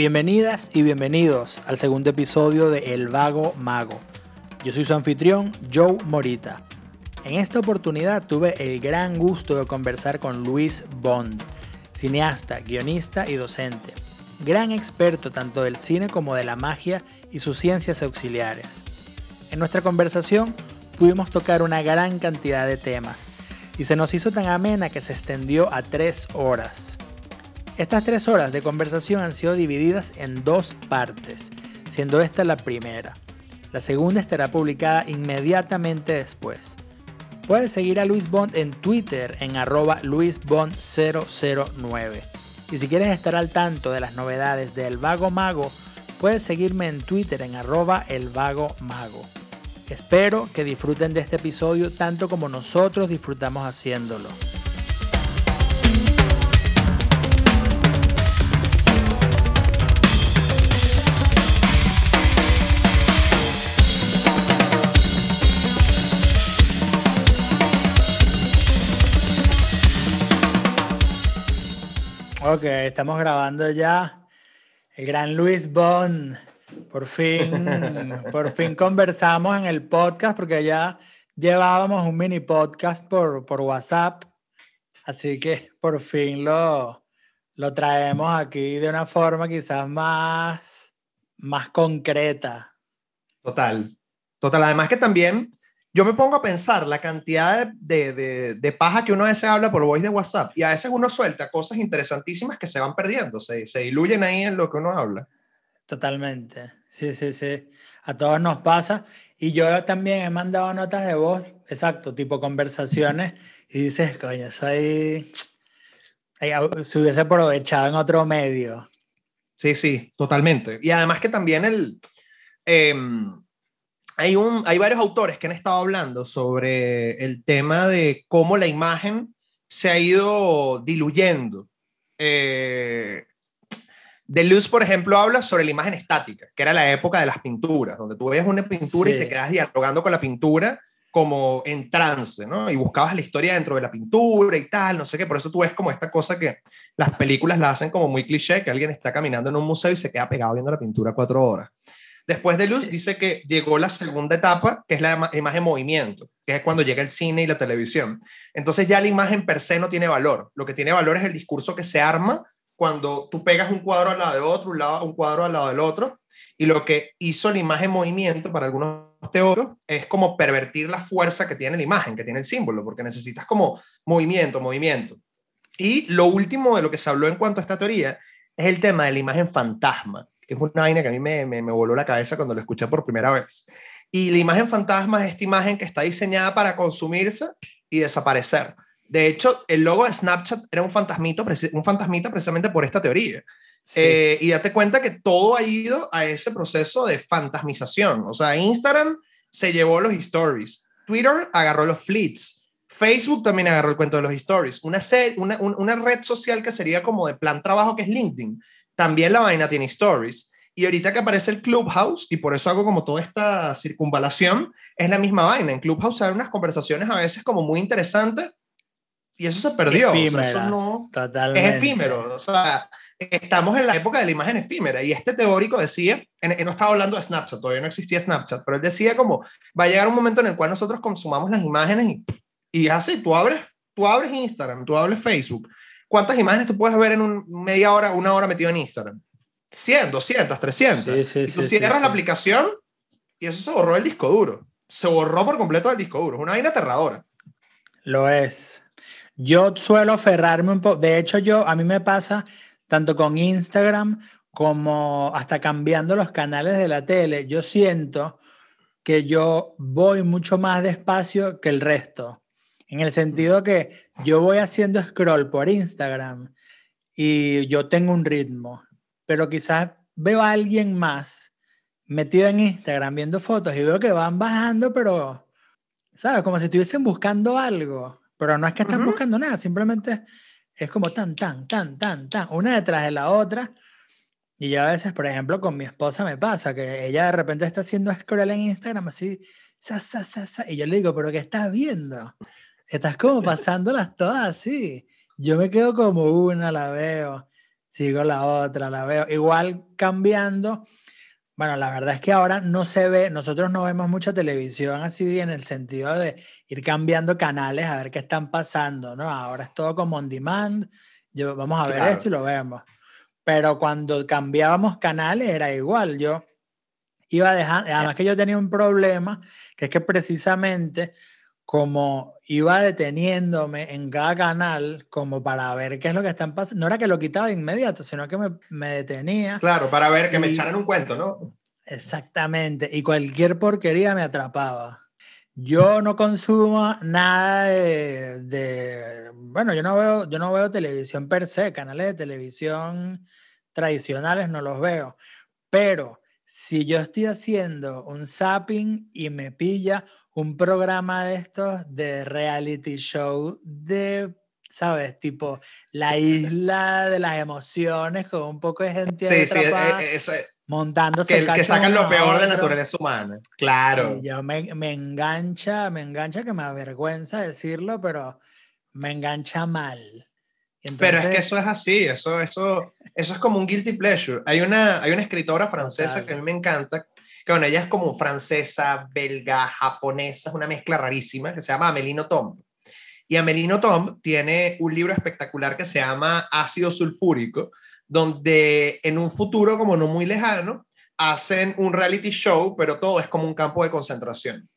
Bienvenidas y bienvenidos al segundo episodio de El Vago Mago. Yo soy su anfitrión, Joe Morita. En esta oportunidad tuve el gran gusto de conversar con Luis Bond, cineasta, guionista y docente. Gran experto tanto del cine como de la magia y sus ciencias auxiliares. En nuestra conversación pudimos tocar una gran cantidad de temas y se nos hizo tan amena que se extendió a tres horas. Estas tres horas de conversación han sido divididas en dos partes, siendo esta la primera. La segunda estará publicada inmediatamente después. Puedes seguir a Luis Bond en Twitter en arroba luisbond009. Y si quieres estar al tanto de las novedades de El Vago Mago, puedes seguirme en Twitter en arroba El Vago Mago. Espero que disfruten de este episodio tanto como nosotros disfrutamos haciéndolo. Ok, estamos grabando ya. El gran Luis Bond. Por fin, por fin conversamos en el podcast porque ya llevábamos un mini podcast por, por WhatsApp. Así que por fin lo, lo traemos aquí de una forma quizás más, más concreta. Total, total. Además que también yo me pongo a pensar la cantidad de, de, de, paja que uno a veces habla por voice de WhatsApp y a veces uno suelta cosas interesantísimas que se van perdiendo, se, se diluyen ahí en lo que uno habla. Totalmente, sí, sí, sí. A todos nos pasa. Y yo también he mandado notas de voz, exacto, tipo conversaciones, y dices, coño, soy... Se hubiese aprovechado en otro medio. Sí, sí, totalmente. Y además que también el... Eh, hay, un, hay varios autores que han estado hablando sobre el tema de cómo la imagen se ha ido diluyendo. Eh, Deleuze, por ejemplo, habla sobre la imagen estática, que era la época de las pinturas, donde tú veías una pintura sí. y te quedas dialogando con la pintura como en trance, ¿no? Y buscabas la historia dentro de la pintura y tal, no sé qué. Por eso tú ves como esta cosa que las películas la hacen como muy cliché, que alguien está caminando en un museo y se queda pegado viendo la pintura cuatro horas. Después de Luz dice que llegó la segunda etapa, que es la imagen movimiento, que es cuando llega el cine y la televisión. Entonces ya la imagen per se no tiene valor. Lo que tiene valor es el discurso que se arma cuando tú pegas un cuadro al lado de otro, un, lado, un cuadro al lado del otro. Y lo que hizo la imagen movimiento para algunos teóricos es como pervertir la fuerza que tiene la imagen, que tiene el símbolo, porque necesitas como movimiento, movimiento. Y lo último de lo que se habló en cuanto a esta teoría es el tema de la imagen fantasma es una vaina que a mí me, me, me, voló la cabeza cuando lo escuché por primera vez. Y la imagen fantasma es esta imagen que está diseñada para consumirse y desaparecer. De hecho, el logo de Snapchat era un fantasmito, un fantasmita precisamente por esta teoría. Sí. Eh, y date cuenta que todo ha ido a ese proceso de fantasmización. O sea, Instagram se llevó los stories, Twitter agarró los fleets, Facebook también agarró el cuento de los stories. Una, una, una red social que sería como de plan trabajo que es LinkedIn también la vaina tiene stories. Y ahorita que aparece el Clubhouse, y por eso hago como toda esta circunvalación, es la misma vaina. En Clubhouse hay unas conversaciones a veces como muy interesantes y eso se perdió. Efímera, o sea, eso no, totalmente. Es efímero. O sea, estamos en la época de la imagen efímera. Y este teórico decía, en, no estaba hablando de Snapchat, todavía no existía Snapchat, pero él decía como, va a llegar un momento en el cual nosotros consumamos las imágenes y, y así, tú abres, tú abres Instagram, tú abres Facebook ¿Cuántas imágenes tú puedes ver en un, media hora, una hora metido en Instagram? 100, 200, 300. Sí, sí, y tú sí, cierras la aplicación y eso se borró del disco duro. Se borró por completo del disco duro. Es una vaina aterradora. Lo es. Yo suelo aferrarme un poco. De hecho, yo, a mí me pasa tanto con Instagram como hasta cambiando los canales de la tele. Yo siento que yo voy mucho más despacio que el resto. En el sentido que yo voy haciendo scroll por Instagram y yo tengo un ritmo, pero quizás veo a alguien más metido en Instagram viendo fotos y veo que van bajando, pero, ¿sabes? Como si estuviesen buscando algo, pero no es que están uh -huh. buscando nada, simplemente es como tan, tan, tan, tan, tan, una detrás de la otra. Y yo a veces, por ejemplo, con mi esposa me pasa que ella de repente está haciendo scroll en Instagram así, sa, sa, sa, sa, y yo le digo, ¿pero qué estás viendo? Estás como pasándolas todas así. Yo me quedo como una, la veo. sigo la otra, la veo. Igual cambiando. Bueno, la verdad es que ahora no se ve, nosotros no vemos mucha televisión así en el sentido de ir cambiando canales a ver qué están pasando, ¿no? Ahora es todo como on demand, yo, vamos a ver esto y lo vemos. Pero cuando cambiábamos canales era igual, yo iba dejando, además que yo tenía un problema, que es que precisamente como iba deteniéndome en cada canal como para ver qué es lo que están pasando. No era que lo quitaba de inmediato, sino que me, me detenía. Claro, para ver que me echaran un cuento, ¿no? Exactamente, y cualquier porquería me atrapaba. Yo no consumo nada de, de, bueno, yo no veo yo no veo televisión per se, canales de televisión tradicionales no los veo, pero si yo estoy haciendo un zapping y me pilla un programa de estos de reality show de, ¿sabes? Tipo la isla de las emociones con un poco de gente sí, sí, e, e, montándose. Que, que sacan lo peor de la naturaleza humana. Claro. yo me, me engancha, me engancha que me avergüenza decirlo, pero me engancha mal. Pero es que eso es así, eso, eso, eso es como un guilty pleasure. Hay una, hay una escritora francesa que a mí me encanta, que bueno, ella es como francesa, belga, japonesa, es una mezcla rarísima, que se llama Amelino Tom. Y Amelino Tom tiene un libro espectacular que se llama Ácido Sulfúrico, donde en un futuro como no muy lejano, hacen un reality show, pero todo es como un campo de concentración.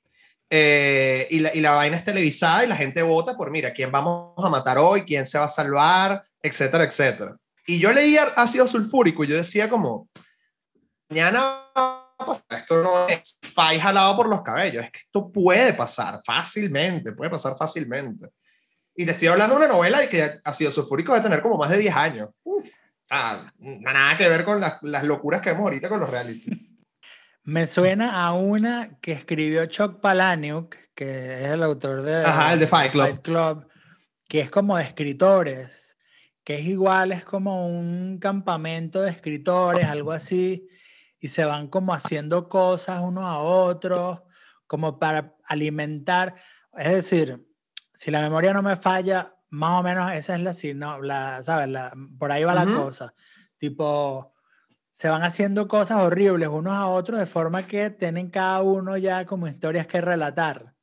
Eh, y, la, y, la, vaina es televisada y la gente vota por, mira, quién vamos a matar hoy, quién se va a salvar, etcétera, etcétera. Y yo leía ácido sulfúrico y yo decía como, mañana esto no es fai jalado por los cabellos, es que esto puede pasar fácilmente, puede pasar fácilmente. Y te estoy hablando de una novela y que ácido sulfúrico debe tener como más de 10 años. Uf, nada que ver con las, las locuras que vemos ahorita con los reality. Me suena a una que escribió Chuck Palahniuk, que es el autor de, Ajá, el de Fight Club. Fight Club, que es como de escritores, que es igual, es como un campamento de escritores, algo así, y se van como haciendo cosas unos a otros, como para alimentar, es decir, si la memoria no me falla, más o menos esa es la, si no, la ¿sabes? La, por ahí va la cosa. Tipo, se van haciendo cosas horribles unos a otros de forma que tienen cada uno ya como historias que relatar.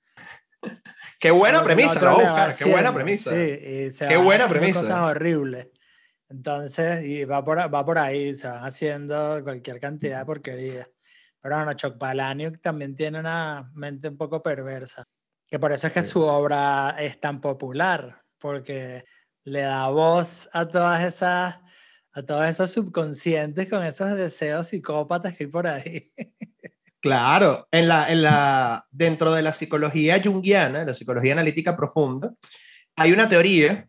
Qué buena premisa, ¿no? Qué buena premisa. Sí, y se Qué buena premisa. Cosas horribles. Entonces, y va por, va por ahí, se van haciendo cualquier cantidad de porquerías. Pero bueno, Chuck Palahniuk también tiene una mente un poco perversa. Que por eso es que su obra es tan popular, porque le da voz a todas esas, a todos esos subconscientes con esos deseos psicópatas que hay por ahí. Claro, en la, en la, dentro de la psicología junguiana, la psicología analítica profunda, hay una teoría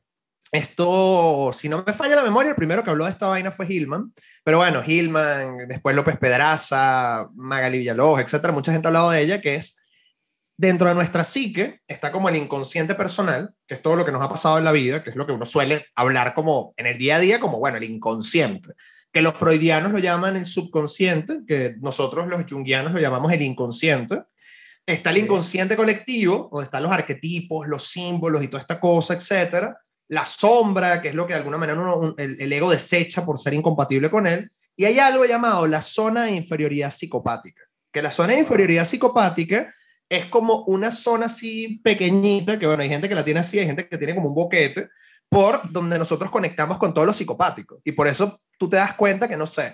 esto, si no me falla la memoria, el primero que habló de esta vaina fue Hillman, pero bueno, Hillman, después López Pedraza, Magali Villalobos, etcétera, mucha gente ha hablado de ella, que es dentro de nuestra psique está como el inconsciente personal, que es todo lo que nos ha pasado en la vida, que es lo que uno suele hablar como en el día a día, como bueno, el inconsciente, que los freudianos lo llaman el subconsciente, que nosotros los jungianos lo llamamos el inconsciente. Está el inconsciente colectivo, donde están los arquetipos, los símbolos y toda esta cosa, etcétera. La sombra, que es lo que de alguna manera el, ego desecha por ser incompatible con él, y hay algo llamado la zona de inferioridad psicopática, que la zona de inferioridad psicopática es como una zona así pequeñita, que bueno, hay gente que la tiene así, hay gente que tiene como un boquete, por donde nosotros conectamos con todo lo psicopático. Y por eso tú te das cuenta que, no sé,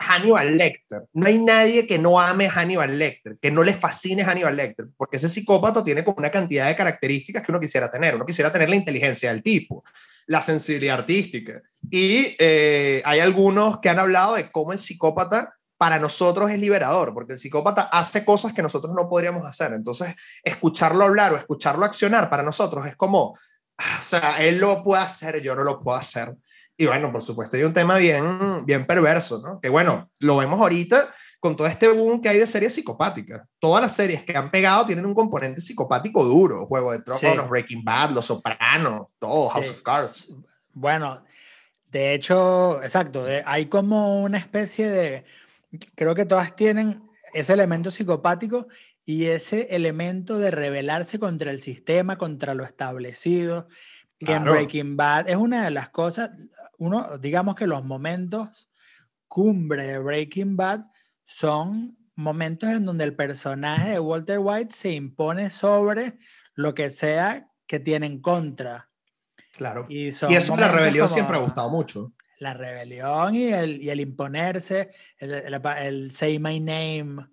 Hannibal Lecter. No hay nadie que no ame Hannibal Lecter, que no le fascine Hannibal Lecter, porque ese psicópata tiene como una cantidad de características que uno quisiera tener. Uno quisiera tener la inteligencia del tipo, la sensibilidad artística. Y eh, hay algunos que han hablado de cómo el psicópata para nosotros es liberador, porque el psicópata hace cosas que nosotros no podríamos hacer. Entonces, escucharlo hablar o escucharlo accionar para nosotros es como, ah, o sea, él lo puede hacer, yo no lo puedo hacer. Y bueno, por supuesto, hay un tema bien, bien perverso, ¿no? Que bueno, lo vemos ahorita con todo este boom que hay de series psicopáticas. Todas las series que han pegado tienen un componente psicopático duro. Juego de Tronos, Breaking Bad, Los Sopranos, todo, House of Cards. Bueno, de hecho, exacto, hay como una especie de, creo que todas tienen ese elemento psicopático y ese elemento de rebelarse contra el sistema, contra lo establecido, que en Breaking Bad es una de las cosas, uno, digamos que los momentos cumbre de Breaking Bad son momentos en donde el personaje de Walter White se impone sobre lo que sea que tiene en contra. Claro. Y, eso la rebelión siempre ha gustado mucho. La rebelión y el, y el imponerse, el, el, say my name,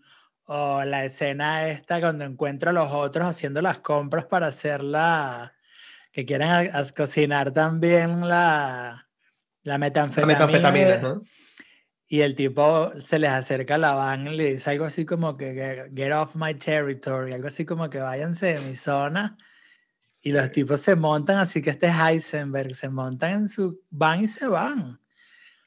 o la escena esta cuando encuentra a los otros haciendo las compras para hacer la, que quieren cocinar también la, la metanfetamina. La metanfetamina, ¿no? Y el tipo se les acerca a la van y le dice algo así como que get off my territory, algo así como que váyanse de mi zona. Y los tipos se montan, así que este Heisenberg, se montan en su van y se van.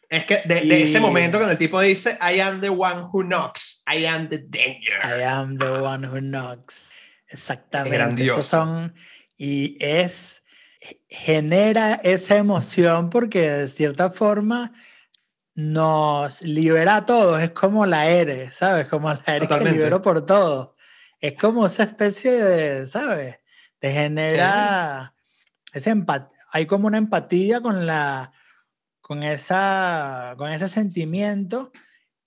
Es que de, ese momento cuando el tipo dice, I am the one who knocks, I am the danger. I am the one who knocks. Exactamente. Grandioso. son, y es, genera esa emoción porque de cierta forma nos libera a todos, es como la ERE, ¿sabes? Como la ERE que liberó por todo. Es como esa especie de, ¿sabes? Te genera ese hay como una empatía con la con esa con ese sentimiento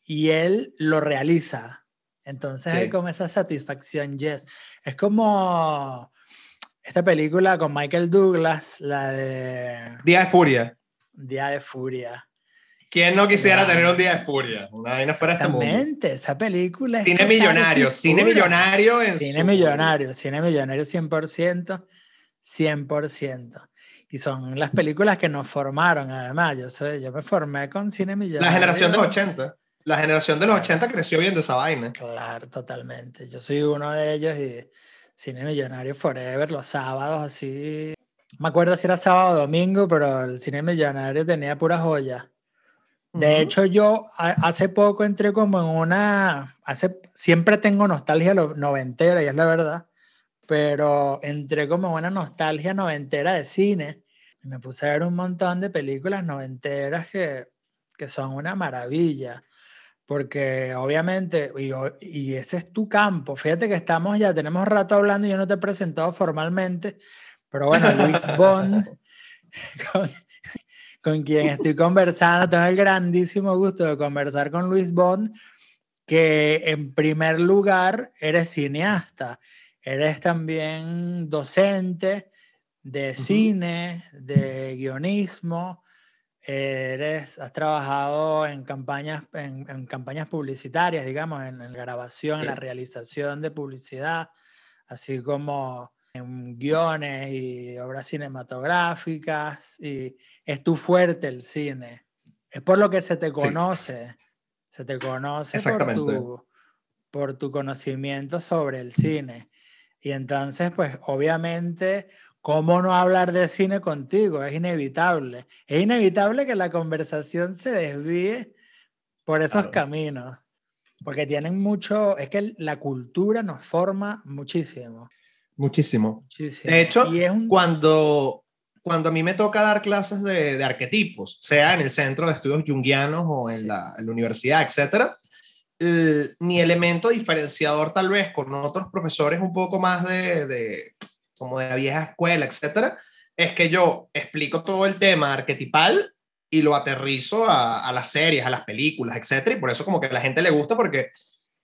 y él lo realiza. Entonces hay como esa satisfacción, yes. Es como esta película con Michael Douglas, la de Día de Furia. Día de Furia ¿Quién no quisiera tener un día de furia? Una vaina fuera este mundo. esa película. Cine millonario, cine millonario en Cine millonario, cine millonario 100%, 100%. Y son las películas que nos formaron, además. Yo, sé, yo me formé con cine millonario. La generación de los 80. La generación de los 80 creció viendo esa vaina. Claro, totalmente. Yo soy uno de ellos y cine millonario forever, los sábados así. Me acuerdo si era sábado o domingo, pero el cine millonario tenía pura joya. De hecho, yo hace poco entré como en una, hace, siempre tengo nostalgia noventera, y es la verdad, pero entré como en una nostalgia noventera de cine. Y me puse a ver un montón de películas noventeras que, que son una maravilla, porque obviamente, y, y, ese es tu campo, fíjate que estamos ya, tenemos rato hablando y yo no te he presentado formalmente, pero bueno, Luis Bond, con quien estoy conversando. Tengo el grandísimo gusto de conversar con Luis Bond, que en primer lugar eres cineasta, eres también docente de cine, de guionismo, eres, has trabajado en campañas, en, campañas publicitarias, digamos, en, en grabación, en la realización de publicidad, así como en guiones y obras cinematográficas y es tu fuerte el cine. Es por lo que se te conoce. Se te conoce por tu, por tu conocimiento sobre el cine. Y entonces, pues obviamente, ¿cómo no hablar de cine contigo? Es inevitable. Es inevitable que la conversación se desvíe por esos caminos. Porque tienen mucho, es que la cultura nos forma muchísimo. Muchísimo. De hecho, cuando, cuando a mí me toca dar clases de, de, arquetipos, sea en el Centro de Estudios Jungianos o en, la, universidad, etcétera, mi elemento diferenciador tal vez con otros profesores un poco más de, de como de vieja escuela, etcétera, es que yo explico todo el tema arquetipal y lo aterrizo a, a las series, a las películas, etcétera, y por eso como que a la gente le gusta porque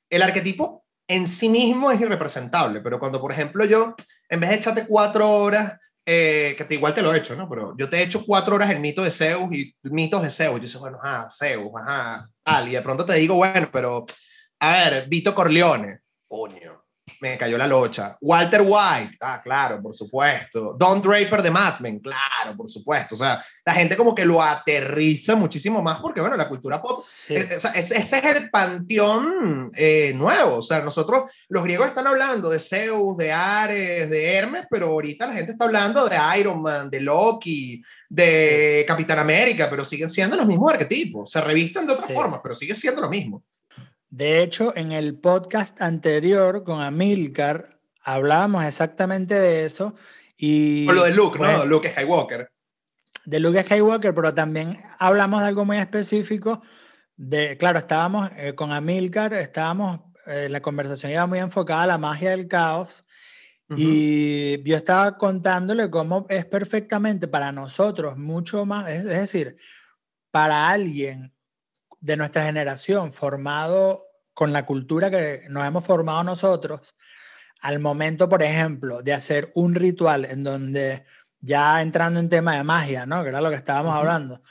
el arquetipo en sí mismo es irrepresentable, pero cuando, por ejemplo, yo, en vez de echarte cuatro horas, eh, que te, igual te lo he hecho, ¿no? Pero yo te he hecho cuatro horas el mito de Zeus y mitos de Zeus. Y dices, bueno, ah, Zeus, ajá, tal. Y de pronto te digo, bueno, pero, a ver, Vito Corleone, coño me cayó la locha. Walter White, ah, claro, por supuesto. Don Draper de Mad Men, claro, por supuesto. O sea, la gente como que lo aterriza muchísimo más porque, bueno, la cultura pop, ese es el panteón eh, nuevo. O sea, nosotros, los griegos están hablando de Zeus, de Ares, de Hermes, pero ahorita la gente está hablando de Iron Man, de Loki, de Capitán América, pero siguen siendo los mismos arquetipos. Se revisten de otras formas, pero sigue siendo lo mismo. De hecho, en el podcast anterior con Amilcar hablábamos exactamente de eso. Y, o lo de Luke, ¿no? Luke Skywalker. De Luke Skywalker, pero también hablamos de algo muy específico. De, claro, estábamos eh, con Amilcar, estábamos, eh, la conversación iba muy enfocada a la magia del caos. Y yo estaba contándole cómo es perfectamente para nosotros mucho más, es, decir, para alguien de nuestra generación formado con la cultura que nos hemos formado nosotros, al momento, por ejemplo, de hacer un ritual en donde, ya entrando en tema de magia, ¿no? Que era lo que estábamos hablando,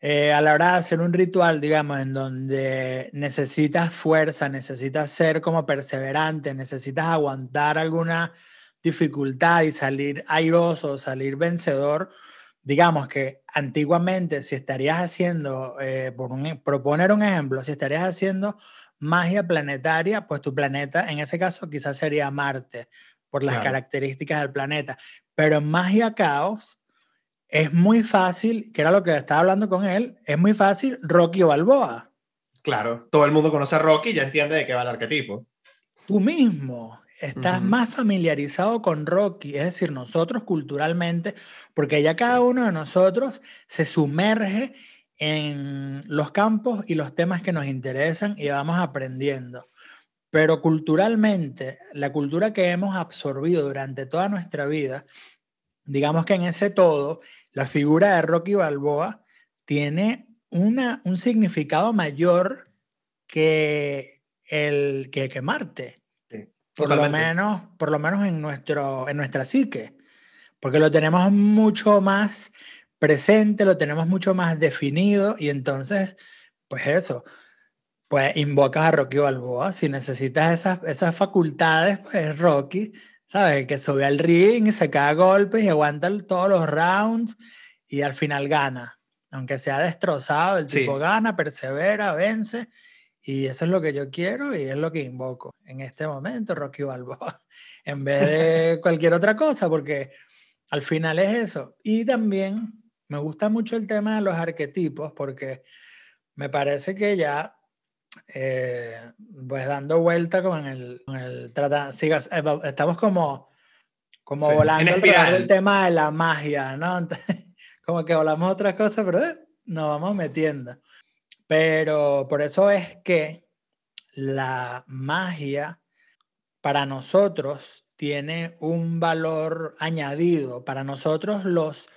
eh, a la hora de hacer un ritual, digamos, en donde necesitas fuerza, necesitas ser como perseverante, necesitas aguantar alguna dificultad y salir airoso, salir vencedor, digamos que antiguamente si estarías haciendo, eh, por un, proponer un ejemplo, si estarías haciendo magia planetaria, pues tu planeta en ese caso quizás sería Marte, por las características del planeta. Pero en magia caos, es muy fácil, que era lo que estaba hablando con él, es muy fácil Rocky o Balboa. Claro, todo el mundo conoce a Rocky y ya entiende de qué va el arquetipo. Tú mismo estás más familiarizado con Rocky, es decir, nosotros culturalmente, porque ya cada uno de nosotros se sumerge en los campos y los temas que nos interesan y vamos aprendiendo. Pero culturalmente, la cultura que hemos absorbido durante toda nuestra vida, digamos que en ese todo, la figura de Rocky Balboa tiene una, un significado mayor que el que, que Marte. Por, lo menos, por lo menos en, nuestro, en nuestra psique. Porque lo tenemos mucho más presente, lo tenemos mucho más definido y entonces, pues eso, pues invocas a Rocky Balboa. Si necesitas esas, esas facultades, pues Rocky ¿sabes? El que sube al ring y se cae a golpes y aguanta todos los rounds y al final gana. Aunque sea destrozado, el tipo gana, persevera, vence. Y eso es lo que yo quiero y es lo que invoco en este momento, Rocky Balboa, en vez de cualquier otra cosa, porque al final es eso. Y también me gusta mucho el tema de los arquetipos, porque me parece que ya eh, pues dando vuelta con el, con el sigas, eh, estamos como, como volando alrededor del tema de la magia, ¿no? como que hablamos otras cosas, pero eh, nos vamos metiendo. Pero por eso es que la magia para nosotros tiene un valor añadido. Para nosotros los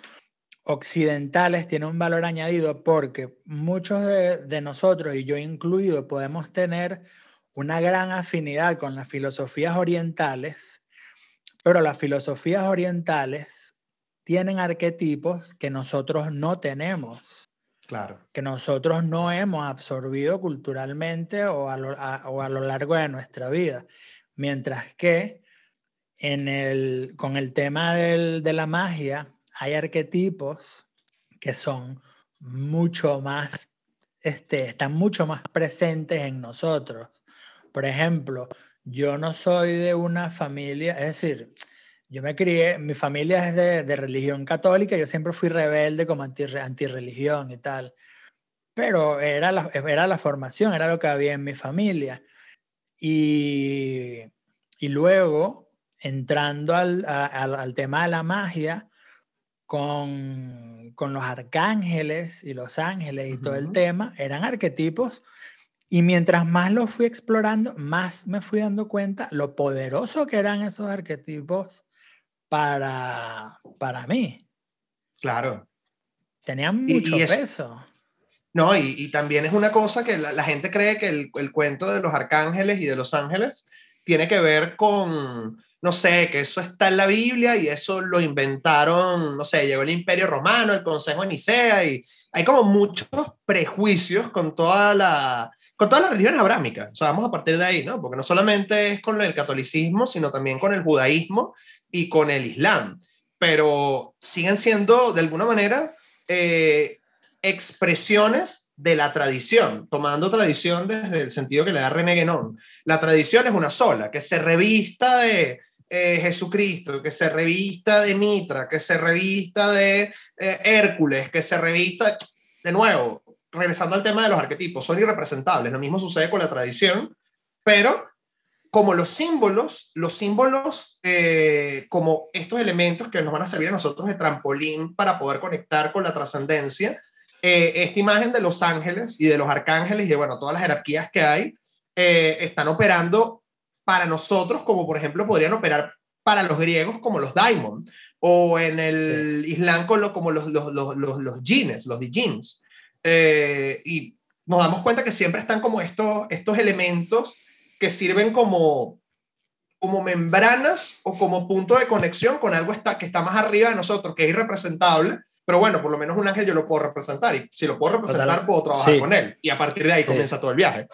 occidentales tiene un valor añadido porque muchos de, nosotros, y yo incluido, podemos tener una gran afinidad con las filosofías orientales, pero las filosofías orientales tienen arquetipos que nosotros no tenemos. Claro. Que nosotros no hemos absorbido culturalmente o a lo, o a lo largo de nuestra vida. Mientras que en el, con el tema del, de la magia, hay arquetipos que son mucho más, este, están mucho más presentes en nosotros. Por ejemplo, yo no soy de una familia, es decir, yo me crié, mi familia es de, de religión católica, yo siempre fui rebelde como anti, antirreligión y tal, pero era la, era la formación, era lo que había en mi familia. Y, y luego, entrando al, al, al tema de la magia, con, con los arcángeles y los ángeles y todo el tema, eran arquetipos. Y mientras más los fui explorando, más me fui dando cuenta lo poderoso que eran esos arquetipos para, para mí. Claro. Tenían mucho peso. No, y, y, también es una cosa que la, la gente cree que el, el, cuento de los arcángeles y de los ángeles tiene que ver con, no sé, que eso está en la Biblia y eso lo inventaron, no sé, llegó el Imperio Romano, el Consejo de Nicea y hay como muchos prejuicios con toda la con todas las religiones abrámicas. O sea, vamos a partir de ahí, ¿no? Porque no solamente es con el catolicismo, sino también con el judaísmo y con el islam. Pero siguen siendo, de alguna manera, eh, expresiones de la tradición, tomando tradición desde el sentido que le da René Guénon. La tradición es una sola, que se revista de, eh, Jesucristo, que se revista de Mitra, que se revista de eh, Hércules, que se revista, de nuevo, regresando al tema de los arquetipos, son irrepresentables. Lo mismo sucede con la tradición, pero como los símbolos, los símbolos eh, como estos elementos que nos van a servir a nosotros de trampolín para poder conectar con la trascendencia, esta imagen de los ángeles y de los arcángeles y de, bueno, todas las jerarquías que hay, están operando para nosotros, como por ejemplo podrían operar para los griegos como los daimon, o en el Islam como los, los, los, los, los jeans, los jeans. Eh, y nos damos cuenta que siempre están como estos, estos elementos que sirven como, como membranas o como punto de conexión con algo está, que está más arriba de nosotros, que es irrepresentable, pero bueno, por lo menos un ángel yo lo puedo representar y si lo puedo representar puedo trabajar con él y a partir de ahí comienza todo el viaje.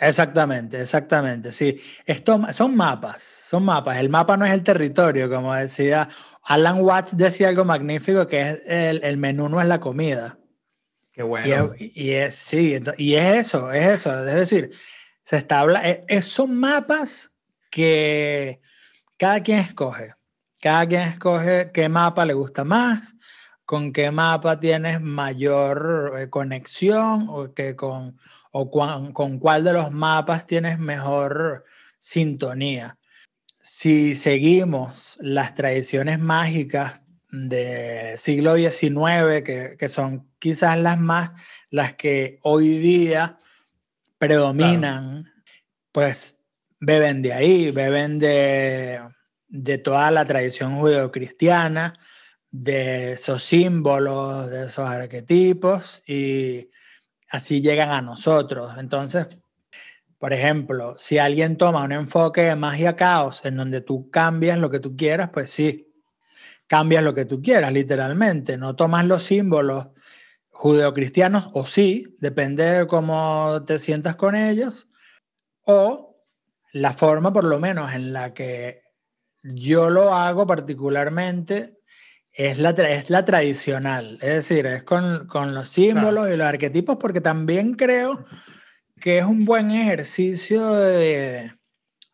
Exactamente, exactamente, sí. Esto, son mapas, son mapas. El mapa no es el territorio, como decía Alan Watts, decía algo magnífico que es el, el menú no es la comida. Qué bueno. Y es, sí, y es eso, es eso. Es decir, se está hablando, e, son mapas que cada quien escoge. Cada quien escoge qué mapa le gusta más, con qué mapa tienes mayor eh, conexión o que con o con cuál de los mapas tienes mejor sintonía. Si seguimos las tradiciones mágicas del siglo XIX, que, que, son quizás las más, las que hoy día predominan, pues beben de ahí, beben de, de toda la tradición judeocristiana, de esos símbolos, de esos arquetipos, y así llegan a nosotros. Entonces, por ejemplo, si alguien toma un enfoque de magia caos en donde tú cambias lo que tú quieras, pues sí, cambias lo que tú quieras, literalmente. No tomas los símbolos judeocristianos, o sí, depende de cómo te sientas con ellos, o la forma, por lo menos, en la que yo lo hago particularmente es la, es la tradicional, es decir, es con, con los símbolos y los arquetipos, porque también creo que es un buen ejercicio de,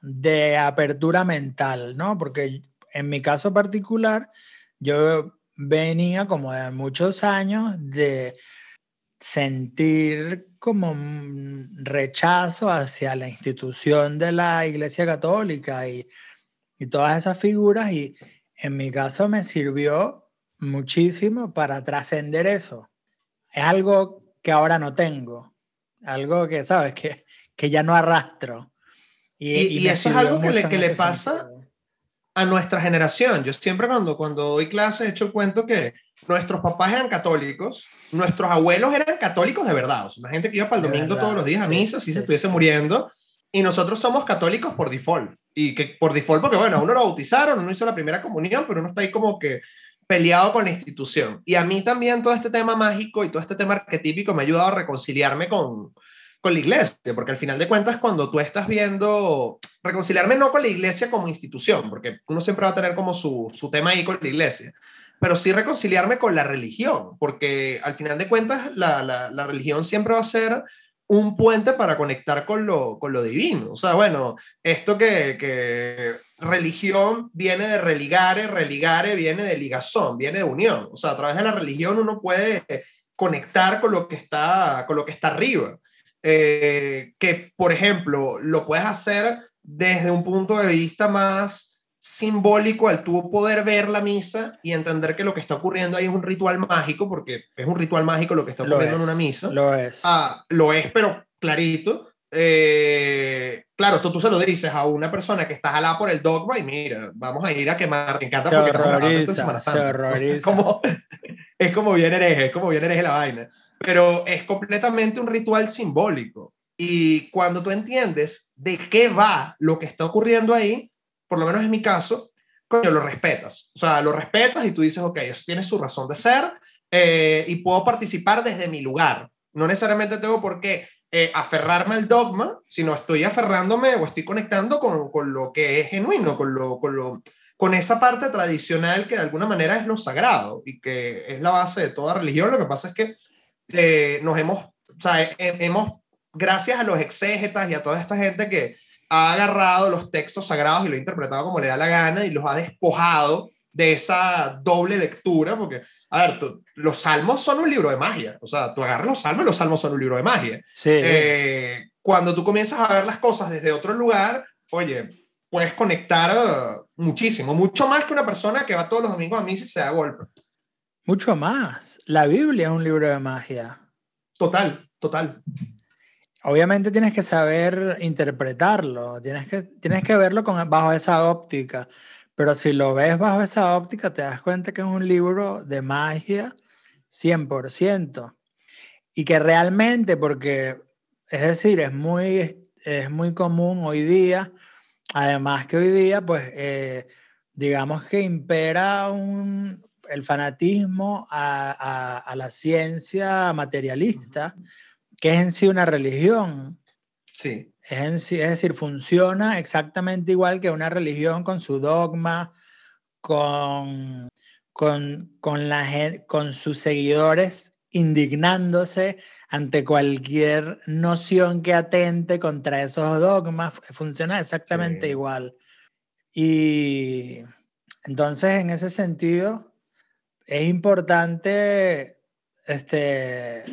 de apertura mental, ¿no? Porque en mi caso particular, yo venía como de muchos años de sentir como un rechazo hacia la institución de la Iglesia Católica y, y todas esas figuras y, en mi caso me sirvió muchísimo para trascender eso. Es algo que ahora no tengo, algo que, ¿sabes? Que, que ya no arrastro. Y, eso es algo que le, que le pasa a nuestra generación. Yo siempre cuando, cuando doy clases he hecho el cuento que nuestros papás eran católicos, nuestros abuelos eran católicos de verdad, o sea, una gente que iba para el domingo todos los días a misa, si se estuviese muriendo, y nosotros somos católicos por default. Y que por default, porque bueno, uno lo bautizaron, uno hizo la primera comunión, pero uno está ahí como que peleado con la institución. Y a mí también todo este tema mágico y todo este tema arquetípico me ha ayudado a reconciliarme con, con la iglesia, porque al final de cuentas cuando tú estás viendo, reconciliarme no con la iglesia como institución, porque uno siempre va a tener como su, su tema ahí con la iglesia, pero sí reconciliarme con la religión, porque al final de cuentas la, la, la religión siempre va a ser un puente para conectar con lo, con lo divino. O sea, bueno, esto que, que religión viene de religare, religare viene de ligazón, viene de unión. O sea, a través de la religión uno puede conectar con lo que está, con lo que está arriba. Eh, que, por ejemplo, lo puedes hacer desde un punto de vista más simbólico al tú poder ver la misa y entender que lo que está ocurriendo ahí es un ritual mágico, porque es un ritual mágico lo que está ocurriendo en una misa. Lo es. Ah, lo es, pero clarito. Eh, claro, tú, tú se lo dices a una persona que está jalada por el dogma y mira, vamos a ir a quemar. Me encanta se horroriza, se horroriza. Es como, es como bien hereje, es como bien hereje la vaina. Pero es completamente un ritual simbólico. Y cuando tú entiendes de qué va lo que está ocurriendo ahí, por lo menos en mi caso, coño, lo respetas. O sea, lo respetas y tú dices, ok, eso tiene su razón de ser eh, y puedo participar desde mi lugar. No necesariamente tengo por qué eh, aferrarme al dogma, sino estoy aferrándome o estoy conectando con, con lo que es genuino, con, lo, con, lo, con esa parte tradicional que de alguna manera es lo sagrado y que es la base de toda religión. Lo que pasa es que eh, nos hemos, o sea, hemos, gracias a los exégetas y a toda esta gente que, ha agarrado los textos sagrados y lo ha interpretado como le da la gana y los ha despojado de esa doble lectura, porque, a ver, los salmos son un libro de magia, o sea, tú agarras los salmos y los salmos son un libro de magia. Sí. Eh, cuando tú comienzas a ver las cosas desde otro lugar, oye, puedes conectar uh, muchísimo, mucho más que una persona que va todos los domingos a misa y se da golpe. Mucho más. La Biblia es un libro de magia. Total, total. Obviamente tienes que saber interpretarlo, tienes que, tienes que verlo con, bajo esa óptica, pero si lo ves bajo esa óptica te das cuenta que es un libro de magia 100%. Y que realmente, porque, es decir, es muy, es muy común hoy día, además que hoy día, pues, eh, digamos que impera un, el fanatismo a, a, la ciencia materialista, que es en sí una religión. Sí. Es, en sí, es decir, funciona exactamente igual que una religión con su dogma, con, con, con, la, con sus seguidores indignándose ante cualquier noción que atente contra esos dogmas. Funciona exactamente igual. Y entonces, en ese sentido, es importante este,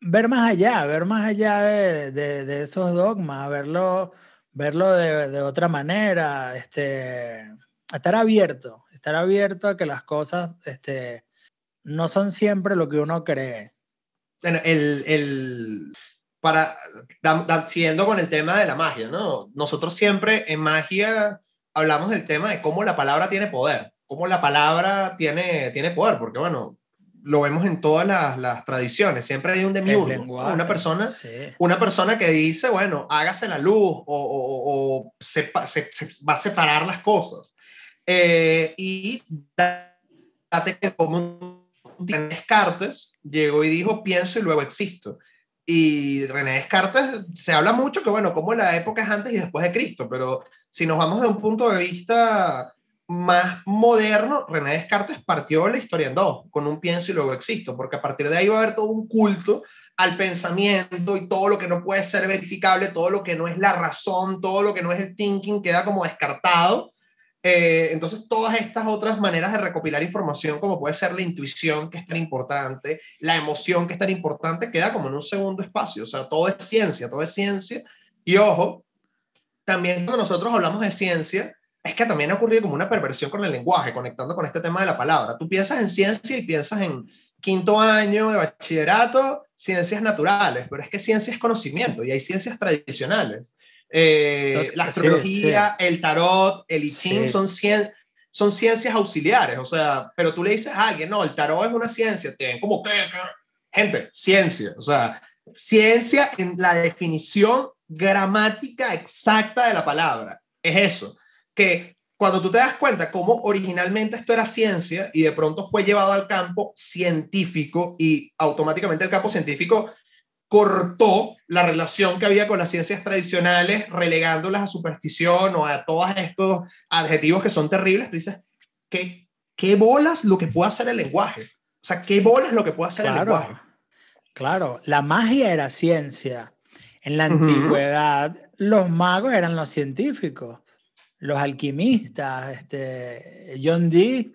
ver más allá, ver más allá de, de, esos dogmas, verlo, verlo de, de, otra manera, este, estar abierto, estar abierto a que las cosas este, no son siempre lo que uno cree. Bueno, el, el, para, siguiendo con el tema de la magia, ¿no? Nosotros siempre en magia hablamos del tema de cómo la palabra tiene poder, cómo la palabra tiene, tiene poder, porque bueno, lo vemos en todas las, las tradiciones, siempre hay un demiurgo, una persona, una persona que dice, bueno, hágase la luz o, o, o se, se, va a separar las cosas. Eh, y date que como René Descartes llegó y dijo, pienso y luego existo. Y René Descartes, se habla mucho que, bueno, como la época es antes y después de Cristo, pero si nos vamos de un punto de vista más moderno, René Descartes partió la historia en dos, con un pienso y luego existo, porque a partir de ahí va a haber todo un culto al pensamiento y todo lo que no puede ser verificable, todo lo que no es la razón, todo lo que no es el thinking queda como descartado eh, entonces, todas estas otras maneras de recopilar información, como puede ser la intuición, que es tan importante, la emoción, que es tan importante, queda como en un segundo espacio. O sea, todo es ciencia, todo es ciencia. Y ojo, también cuando nosotros hablamos de ciencia, es que también ha ocurrido como una perversión con el lenguaje, conectando con este tema de la palabra. Tú piensas en ciencia y piensas en quinto año de bachillerato, ciencias naturales, pero es que ciencia es conocimiento y hay ciencias tradicionales. Eh, la astrología, el tarot, el I Ching son, son ciencias auxiliares, o sea, pero tú le dices a alguien, no, el tarot es una ciencia, tienen como que, gente, ciencia, o sea, ciencia en la definición gramática exacta de la palabra, es eso, que cuando tú te das cuenta cómo originalmente esto era ciencia y de pronto fue llevado al campo científico y automáticamente el campo científico cortó la relación que había con las ciencias tradicionales, relegándolas a superstición o a todos estos adjetivos que son terribles, tú dices, ¿qué, qué bolas lo que puede hacer el lenguaje? O sea, ¿qué bolas lo que puede hacer el lenguaje? Claro, la magia era ciencia. En la antigüedad, los magos eran los científicos, los alquimistas, este, John Dee.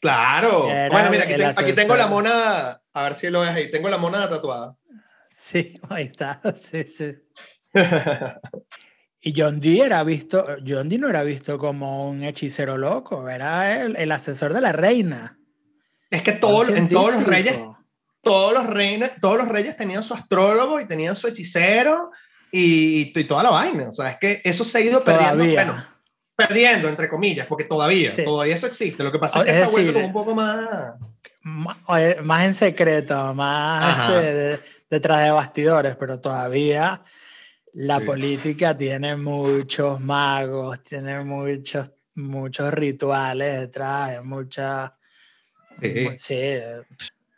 Claro. Bueno, mira, aquí, aquí, tengo la mona, a ver si lo ves ahí, tengo la mona tatuada. Sí, ahí está. Sí, sí. y John Dee era visto, John Dee no era visto como un hechicero loco, era el, el asesor de la reina. Es que todo, en todos los reyes, todos los, reyes, todos los reyes tenían su astrólogo y tenían su hechicero y, y, toda la vaina. O sea, es que eso se ha ido perdiendo. Bueno, perdiendo, entre comillas, porque todavía, todavía eso existe. Lo que pasa es que se ha vuelto como un poco más más en secreto, más este, detrás de bastidores, pero todavía la política tiene muchos magos, tiene muchos, muchos rituales detrás, mucha, sí.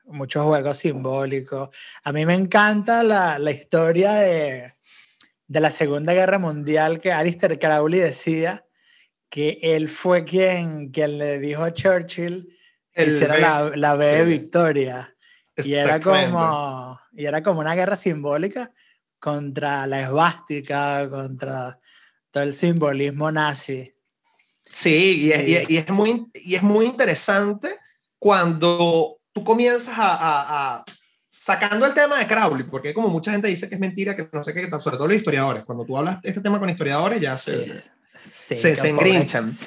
muchos juegos simbólicos. A mí me encanta la, la historia de, de, la Segunda Guerra Mundial que Alistair Crowley decía que él fue quien, quien le dijo a Churchill hiciera la, la B de Victoria. Y era, como, y era como una guerra simbólica contra la esvástica, contra todo el simbolismo nazi. Sí, y es, y, es, muy, y es muy interesante cuando tú comienzas a, a, sacando el tema de Crowley, porque como mucha gente dice que es mentira, que no sé qué, sobre todo los historiadores, cuando tú hablas de este tema con historiadores ya se, se, se engrinchan.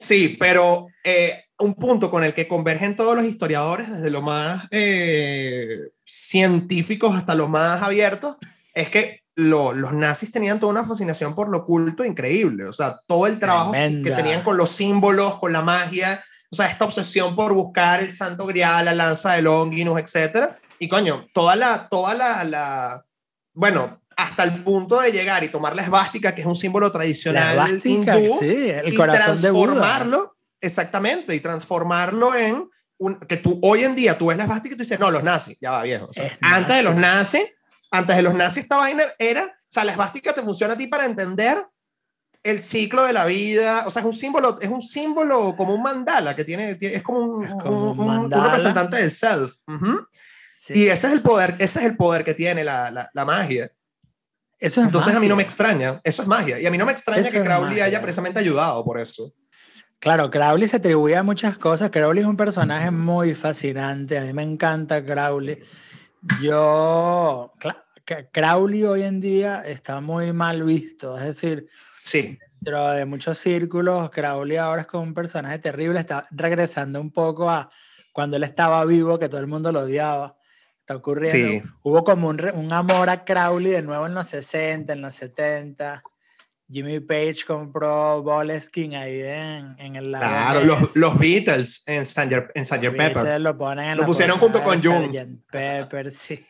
Sí, pero eh, un punto con el que convergen todos los historiadores, desde lo más eh, científicos hasta lo más abiertos, es que los nazis tenían toda una fascinación por lo oculto increíble, o sea, todo el trabajo que tenían con los símbolos, con la magia, o sea, esta obsesión por buscar el santo grial, la lanza de Longinus, etcétera. Y coño, toda la, toda la, la, bueno, hasta el punto de llegar y tomar la esvástica, que es un símbolo tradicional hindú, sí, el corazón y transformarlo, exactamente, y transformarlo en un, que tú hoy en día tú ves la esvástica y tú dices, no, los nazis, ya va viejo. antes de los nazis, antes de los nazis esta vaina era, o sea, la esvástica te funciona a ti para entender el ciclo de la vida, o sea, es un símbolo, es un símbolo como un mandala que tiene, es como un, representante del self. Y ese es el poder, ese es el poder que tiene la, la, magia. Eso Entonces a mí no me extraña, eso es magia. Y a mí no me extraña que Crowley haya precisamente ayudado por eso. Claro, Crowley se atribuye a muchas cosas. Crowley es un personaje muy fascinante. A mí me encanta Crowley. Yo, Crowley hoy en día está muy mal visto. Es decir, sí. dentro de muchos círculos, Crowley ahora es como un personaje terrible. Está regresando un poco a cuando él estaba vivo, que todo el mundo lo odiaba. Está ocurriendo. Hubo como un, un amor a Crowley de nuevo en los 60, en los 70. Jimmy Page compró Boleskin ahí en, en el lago. Claro, los, los, Beatles en Sgt. En Sgt. Pepper. Lo, ponen en lo pusieron junto con Jung. Pepper, sí.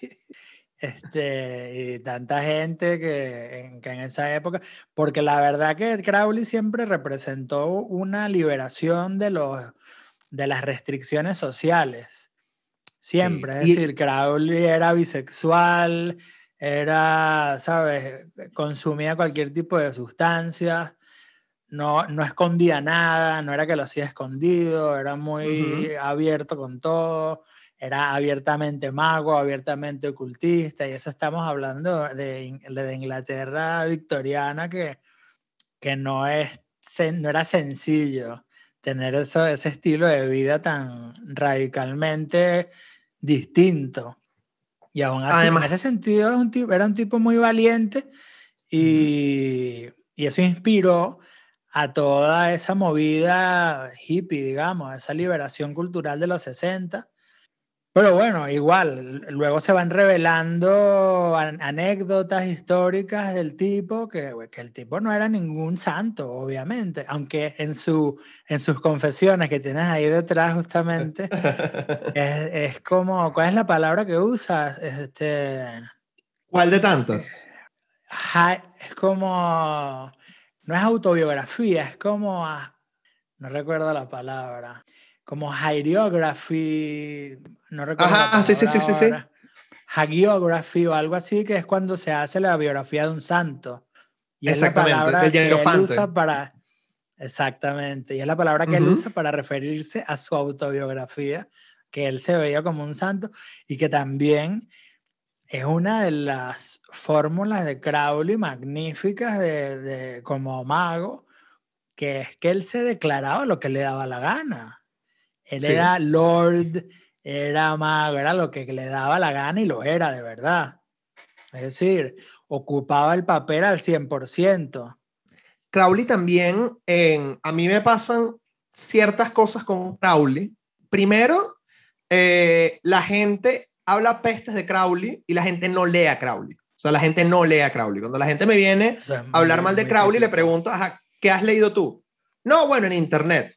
Este, y tanta gente que en, que en esa época, porque la verdad que Crowley siempre representó una liberación de, los, de las restricciones sociales. Siempre, es decir, Crowley era bisexual, era, ¿sabes? Consumía cualquier tipo de sustancias, no, no escondía nada, no era que lo hacía escondido, era muy abierto con todo, era abiertamente mago, abiertamente ocultista, y eso estamos hablando de, de Inglaterra victoriana que, que no, es, no era sencillo tener eso, ese estilo de vida tan radicalmente distinto. Y aún así, Además, en ese sentido, un tipo, era un tipo muy valiente y, y, eso inspiró a toda esa movida hippie, digamos, esa liberación cultural de los 60 pero bueno, igual, luego se van revelando anécdotas históricas del tipo, que, que, el tipo no era ningún santo, obviamente, aunque en, su, en sus confesiones que tienes ahí detrás justamente, es, es, como, ¿cuál es la palabra que usas? Este, ¿Cuál de tantas? Es como, no es autobiografía, es como, no recuerdo la palabra como hagiography, no recuerdo. Ajá, sí, sí, sí, sí, sí. Hagiography o algo así, que es cuando se hace la biografía de un santo. Y es la palabra que él usa para. Exactamente. Y es la palabra que él usa para referirse a su autobiografía, que él se veía como un santo y que también es una de las fórmulas de Crowley magníficas de, de, como mago, que es que él se declaraba lo que le daba la gana. Él era Lord, era mago, era lo que le daba la gana y lo era de verdad. Es decir, ocupaba el papel al 100%. Crowley también, en, a mí me pasan ciertas cosas con Crowley. Primero, eh, la gente habla pestes de Crowley y la gente no lee a Crowley. O sea, la gente no lee a Crowley. Cuando la gente me viene a hablar mal de Crowley, le pregunto, ¿qué has leído tú? No, bueno, en internet.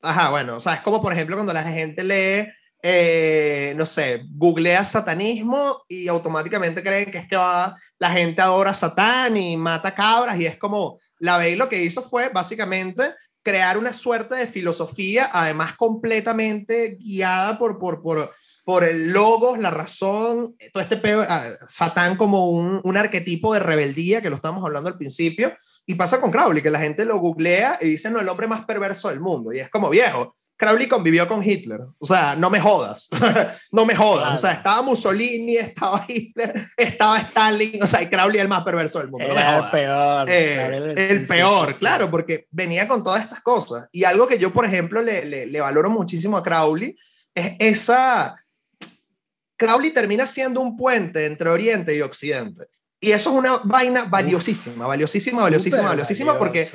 Ajá, bueno, o sea, es como por ejemplo cuando la gente lee, eh, no sé, googlea satanismo y automáticamente creen que es que va, la gente adora a Satán y mata cabras y es como, la Bey lo que hizo fue básicamente crear una suerte de filosofía, además completamente guiada por, por, por, por el logos, la razón, todo este peo, ah, Satán como un, un, arquetipo de rebeldía, que lo estábamos hablando al principio, y pasa con Crowley, que la gente lo googlea y dice, no, el hombre más perverso del mundo. Y es como viejo. Crowley convivió con Hitler. O sea, no me jodas. no me jodas. O sea, estaba Mussolini, estaba Hitler, estaba Stalin. O sea, y Crowley es el más perverso del mundo. el peor. Eh, el peor, claro, porque venía con todas estas cosas. Y algo que yo, por ejemplo, le, le, le valoro muchísimo a Crowley es esa... Crowley termina siendo un puente entre Oriente y Occidente. Y eso es una vaina valiosísima, valiosísima, valiosísima, valiosísima, porque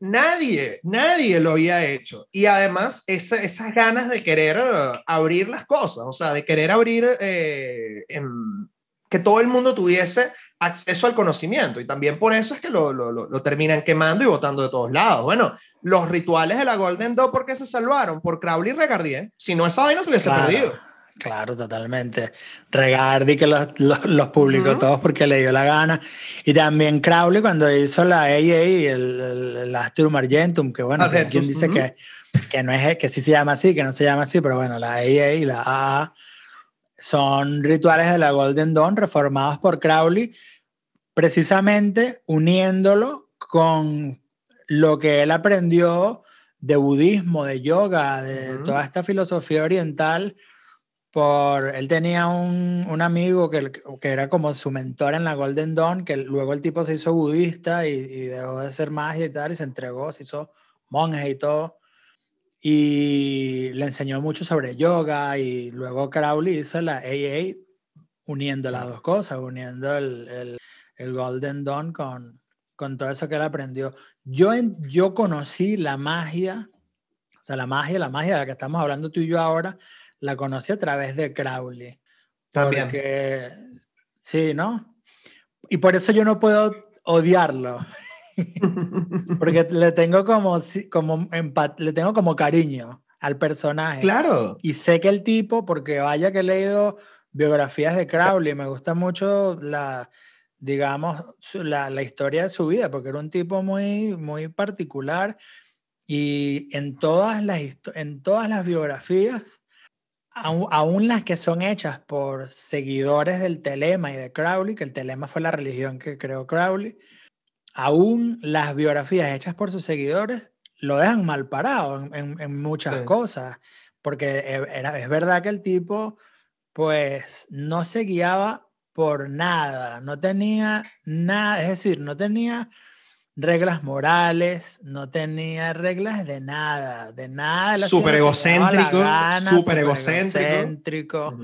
nadie, nadie lo había hecho. Y además, esas ganas de querer abrir las cosas, o sea, de querer abrir, eh, que todo el mundo tuviese acceso al conocimiento y también por eso es que lo, lo, lo, terminan quemando y botando de todos lados. Bueno, los rituales de la Golden Dawn, ¿por qué se salvaron? Por Crowley y Regardier. Si no, esa vaina se hubiese perdido. Claro, totalmente. Regardi que los, los, publicó todos porque le dio la gana. Y también Crowley cuando hizo la AA y el, el, Astrum Argentum, que bueno, quien dice que, que no es que sí se llama así, que no se llama así, pero bueno, la AA y la AA son rituales de la Golden Dawn reformados por Crowley, precisamente uniéndolo con lo que él aprendió de budismo, de yoga, de toda esta filosofía oriental. Por, él tenía un, un amigo que, que, era como su mentor en la Golden Dawn, que luego el tipo se hizo budista y, y dejó de ser magia y tal, y se entregó, se hizo monje y todo y le enseñó mucho sobre yoga y luego Crowley hizo la AA uniendo las dos cosas, uniendo el, el, el Golden Dawn con, con todo eso que él aprendió. Yo, yo conocí la magia, o sea, la magia, la magia de la que estamos hablando tú y yo ahora, la conocí a través de Crowley. También. Porque, sí, ¿no? Y por eso yo no puedo odiarlo. Porque le tengo como, como le tengo como cariño al personaje. Claro. Y sé que el tipo, porque vaya que he leído biografías de Crowley, me gusta mucho la, digamos, la, la historia de su vida, porque era un tipo muy, muy particular y en todas las, en todas las biografías, aún, las que son hechas por seguidores del Telema y de Crowley, que el Telema fue la religión que creó Crowley, aún las biografías hechas por sus seguidores lo dejan mal parado en, muchas cosas, porque e, era, es verdad que el tipo pues no se guiaba por nada, no tenía nada, es decir, no tenía reglas morales, no tenía reglas de nada, de nada. Súper egocéntrico, súper egocéntrico.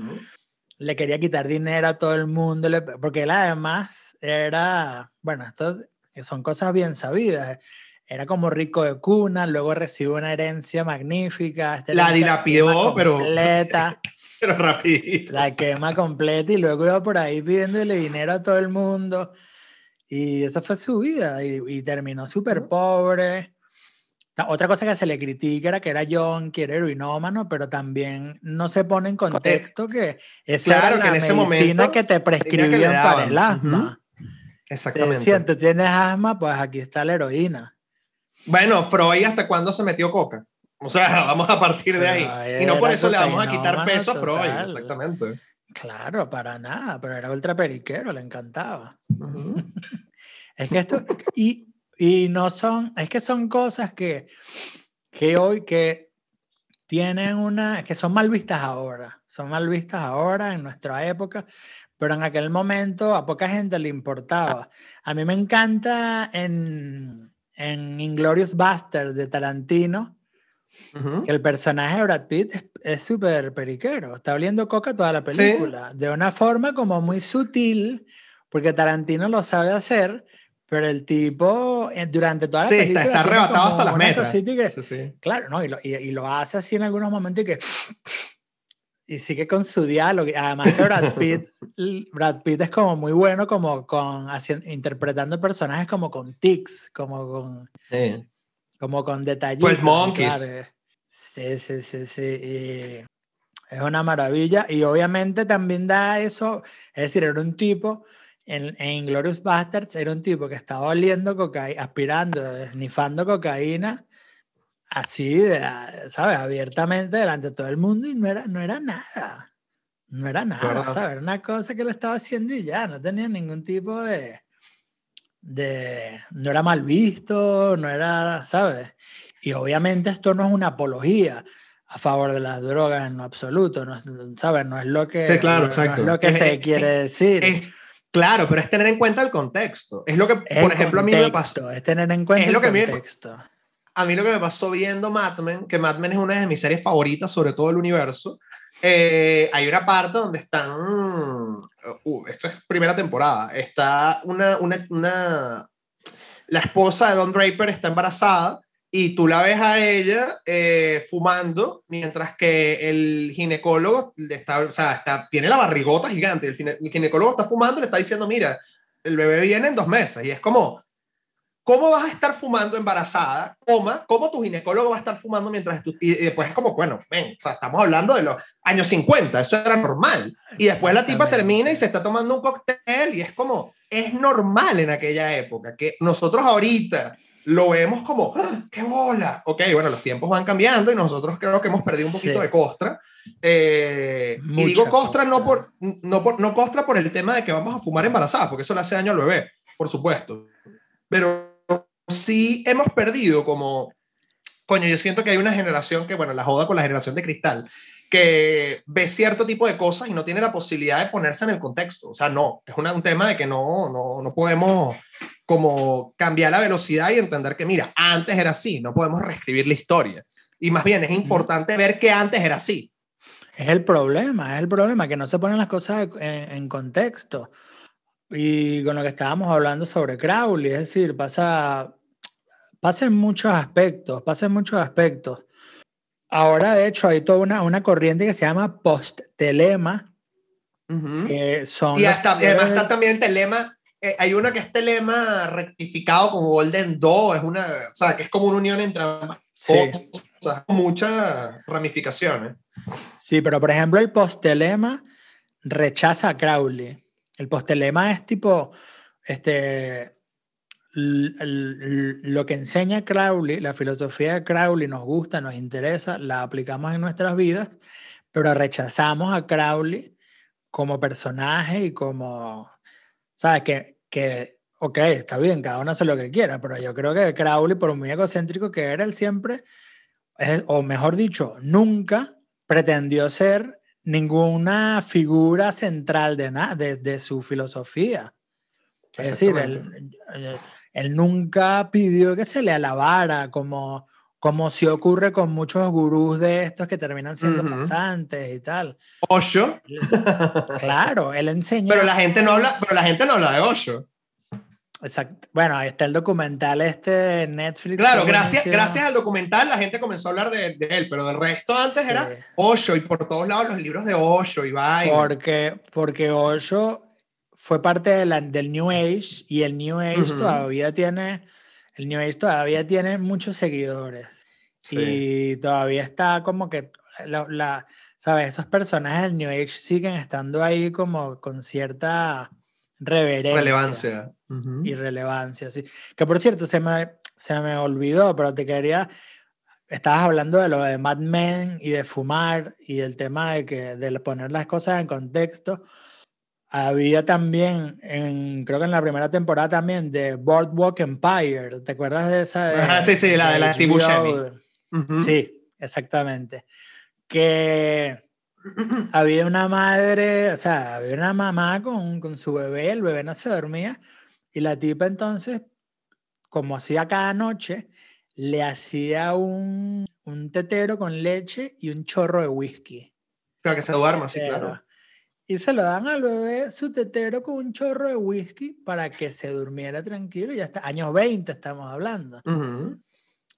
Le quería quitar dinero a todo el mundo, porque él además era, bueno, esto son cosas bien sabidas. Era como rico de cuna, luego recibió una herencia magnífica. Este la dilapidó, pero. Completa. pero rapidito. La quema completa y luego iba por ahí pidiéndole dinero a todo el mundo. Y esa fue su vida y, terminó súper pobre. Otra cosa que se le critica era que era John, que era heroinómano, pero también no se pone en contexto que esa era la que en ese medicina que te prescribían para el asma. Exactamente. Si tienes asma, pues aquí está la heroína. Bueno, Freud, ¿hasta cuándo se metió coca? O sea, vamos a partir de ahí. Y no por eso le vamos a quitar peso a Freud, exactamente. Claro, para nada, pero era ultra periquero, le encantaba. es que esto, y, y no son, es que son cosas que, que hoy, que tienen una, que son mal vistas ahora, son mal vistas ahora en nuestra época, pero en aquel momento a poca gente le importaba. A mí me encanta en, en Inglorious Buster de Tarantino, que el personaje de Brad Pitt es súper periquero, está oliendo coca toda la película, de una forma como muy sutil, porque Tarantino lo sabe hacer, pero el tipo eh, durante toda la película... Está, está arrebatado hasta las metras. Claro, ¿no? Y lo, y, y lo hace así en algunos momentos y que y sigue con su diálogo. Además que Brad Pitt, Brad Pitt es como muy bueno como con haciendo, interpretando personajes como con tics, como con, como con detallitos. Pues monkeys. Sí, sí, sí, sí. es una maravilla. Y obviamente también da eso, es decir, era un tipo, en, en Inglorious Bastards, era un tipo que estaba oliendo cocaína, aspirando, snifando cocaína así, ¿sabes? Abiertamente delante de todo el mundo y no era, no era nada. No era nada, ¿sabes? Era una cosa que lo estaba haciendo y ya, no tenía ningún tipo de, de... No era mal visto, no era, ¿sabes? Y obviamente esto no es una apología a favor de las drogas en lo absoluto, no, ¿sabes? No es lo que, claro, lo que se quiere decir. claro, pero es tener en cuenta el contexto. Es lo que, por ejemplo, a mí me pasó. Es tener en cuenta el contexto a mí lo que me pasó viendo Mad Men, que Mad Men es una de mis series favoritas, sobre todo el universo, eh, hay una parte donde están, uh, esto es primera temporada, está una, una, una, la esposa de Don Draper está embarazada y tú la ves a ella eh, fumando mientras que el ginecólogo está, o sea, está, tiene la barrigota gigante, el, el ginecólogo está fumando y le está diciendo, mira, el bebé viene en dos meses y es como, ¿cómo vas a estar fumando embarazada? Coma, ¿cómo tu ginecólogo va a estar fumando mientras tú... Y, después es como, bueno, ven, o sea, estamos hablando de los años 50, eso era normal. Y después la tipa termina y se está tomando un cóctel y es como, es normal en aquella época, que nosotros ahorita lo vemos como, ¡Ah, ¡qué bola! Ok, bueno, los tiempos van cambiando y nosotros creo que hemos perdido un poquito de costra. Eh, y digo costra, no, por, no, por, no costra por el tema de que vamos a fumar embarazadas, porque eso le hace daño al bebé, por supuesto. Pero sí hemos perdido como, coño, yo siento que hay una generación que, bueno, la joda con la generación de cristal, que ve cierto tipo de cosas y no tiene la posibilidad de ponerse en el contexto. O sea, no, es un tema de que no, no, no podemos como cambiar la velocidad y entender que, mira, antes era así, no podemos reescribir la historia. Y más bien es importante ver que antes era así. Es el problema, es el problema, que no se ponen las cosas en, en contexto. Y con lo que estábamos hablando sobre Crowley, es decir, pasa, pasa en muchos aspectos, pasa en muchos aspectos. Ahora, de hecho, hay toda una, una corriente que se llama post-telema. son y hasta, además está también telema. Eh, hay una que es telema rectificado con Golden Do, es una, o sea, que es como una unión entre sí. o sea, muchas ramificaciones. Sí, pero por ejemplo, el post-telema rechaza a Crowley. El postelema es tipo, este, lo que enseña Crowley, la filosofía de Crowley nos gusta, nos interesa, la aplicamos en nuestras vidas, pero rechazamos a Crowley como personaje y como, ¿sabes? Que, que, ok, está bien, cada uno hace lo que quiera, pero yo creo que Crowley, por muy egocéntrico que era, él siempre, o mejor dicho, nunca pretendió ser ninguna figura central de, de, de su filosofía. Es decir, él, él, nunca pidió que se le alabara, como, como si ocurre con muchos gurús de estos que terminan siendo pasantes y tal. Osho. Claro, él enseña. Pero la gente no habla, pero la gente no habla de Osho. Exacto. Bueno, ahí está el documental este Netflix. Claro, gracias, gracias al documental la gente comenzó a hablar de, él, pero del resto antes era Osho y por todos lados los libros de Osho y vaina. Porque, porque Osho fue parte de la, del New Age y el New Age todavía tiene, el New Age todavía tiene muchos seguidores. Y todavía está como que, la, la, ¿sabes? Esos personajes del New Age siguen estando ahí como con cierta reverencia. Relevancia. Y relevancia, sí. Que por cierto, se me, se me olvidó, pero te quería. Estabas hablando de lo de Mad Men y de fumar y el tema de, que, de poner las cosas en contexto. Había también, en, creo que en la primera temporada también, de Boardwalk Empire. ¿Te acuerdas de esa? sí, sí, la de, la Steve Sí, exactamente. Que había una madre, o sea, había una mamá con, con, su bebé, el bebé no se dormía, y la tipa entonces, como hacía cada noche, le hacía un, un tetero con leche y un chorro de whisky. Claro, que se duerma, sí, claro. Y se lo dan al bebé su tetero con un chorro de whisky para que se durmiera tranquilo. Y hasta años 20 estamos hablando.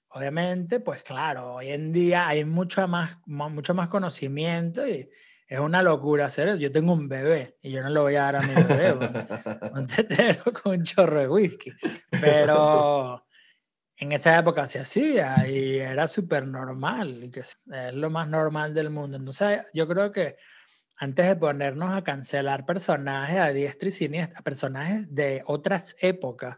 Obviamente, pues claro, hoy en día hay mucho más, mucho más conocimiento y es una locura hacer eso. Yo tengo un bebé y yo no lo voy a dar a mi bebé, un, tetero con un chorro de whisky. Pero en esa época se hacía y era súper normal y que es lo más normal del mundo. Entonces, yo creo que antes de ponernos a cancelar personajes a diestra y siniestra, personajes de otras épocas,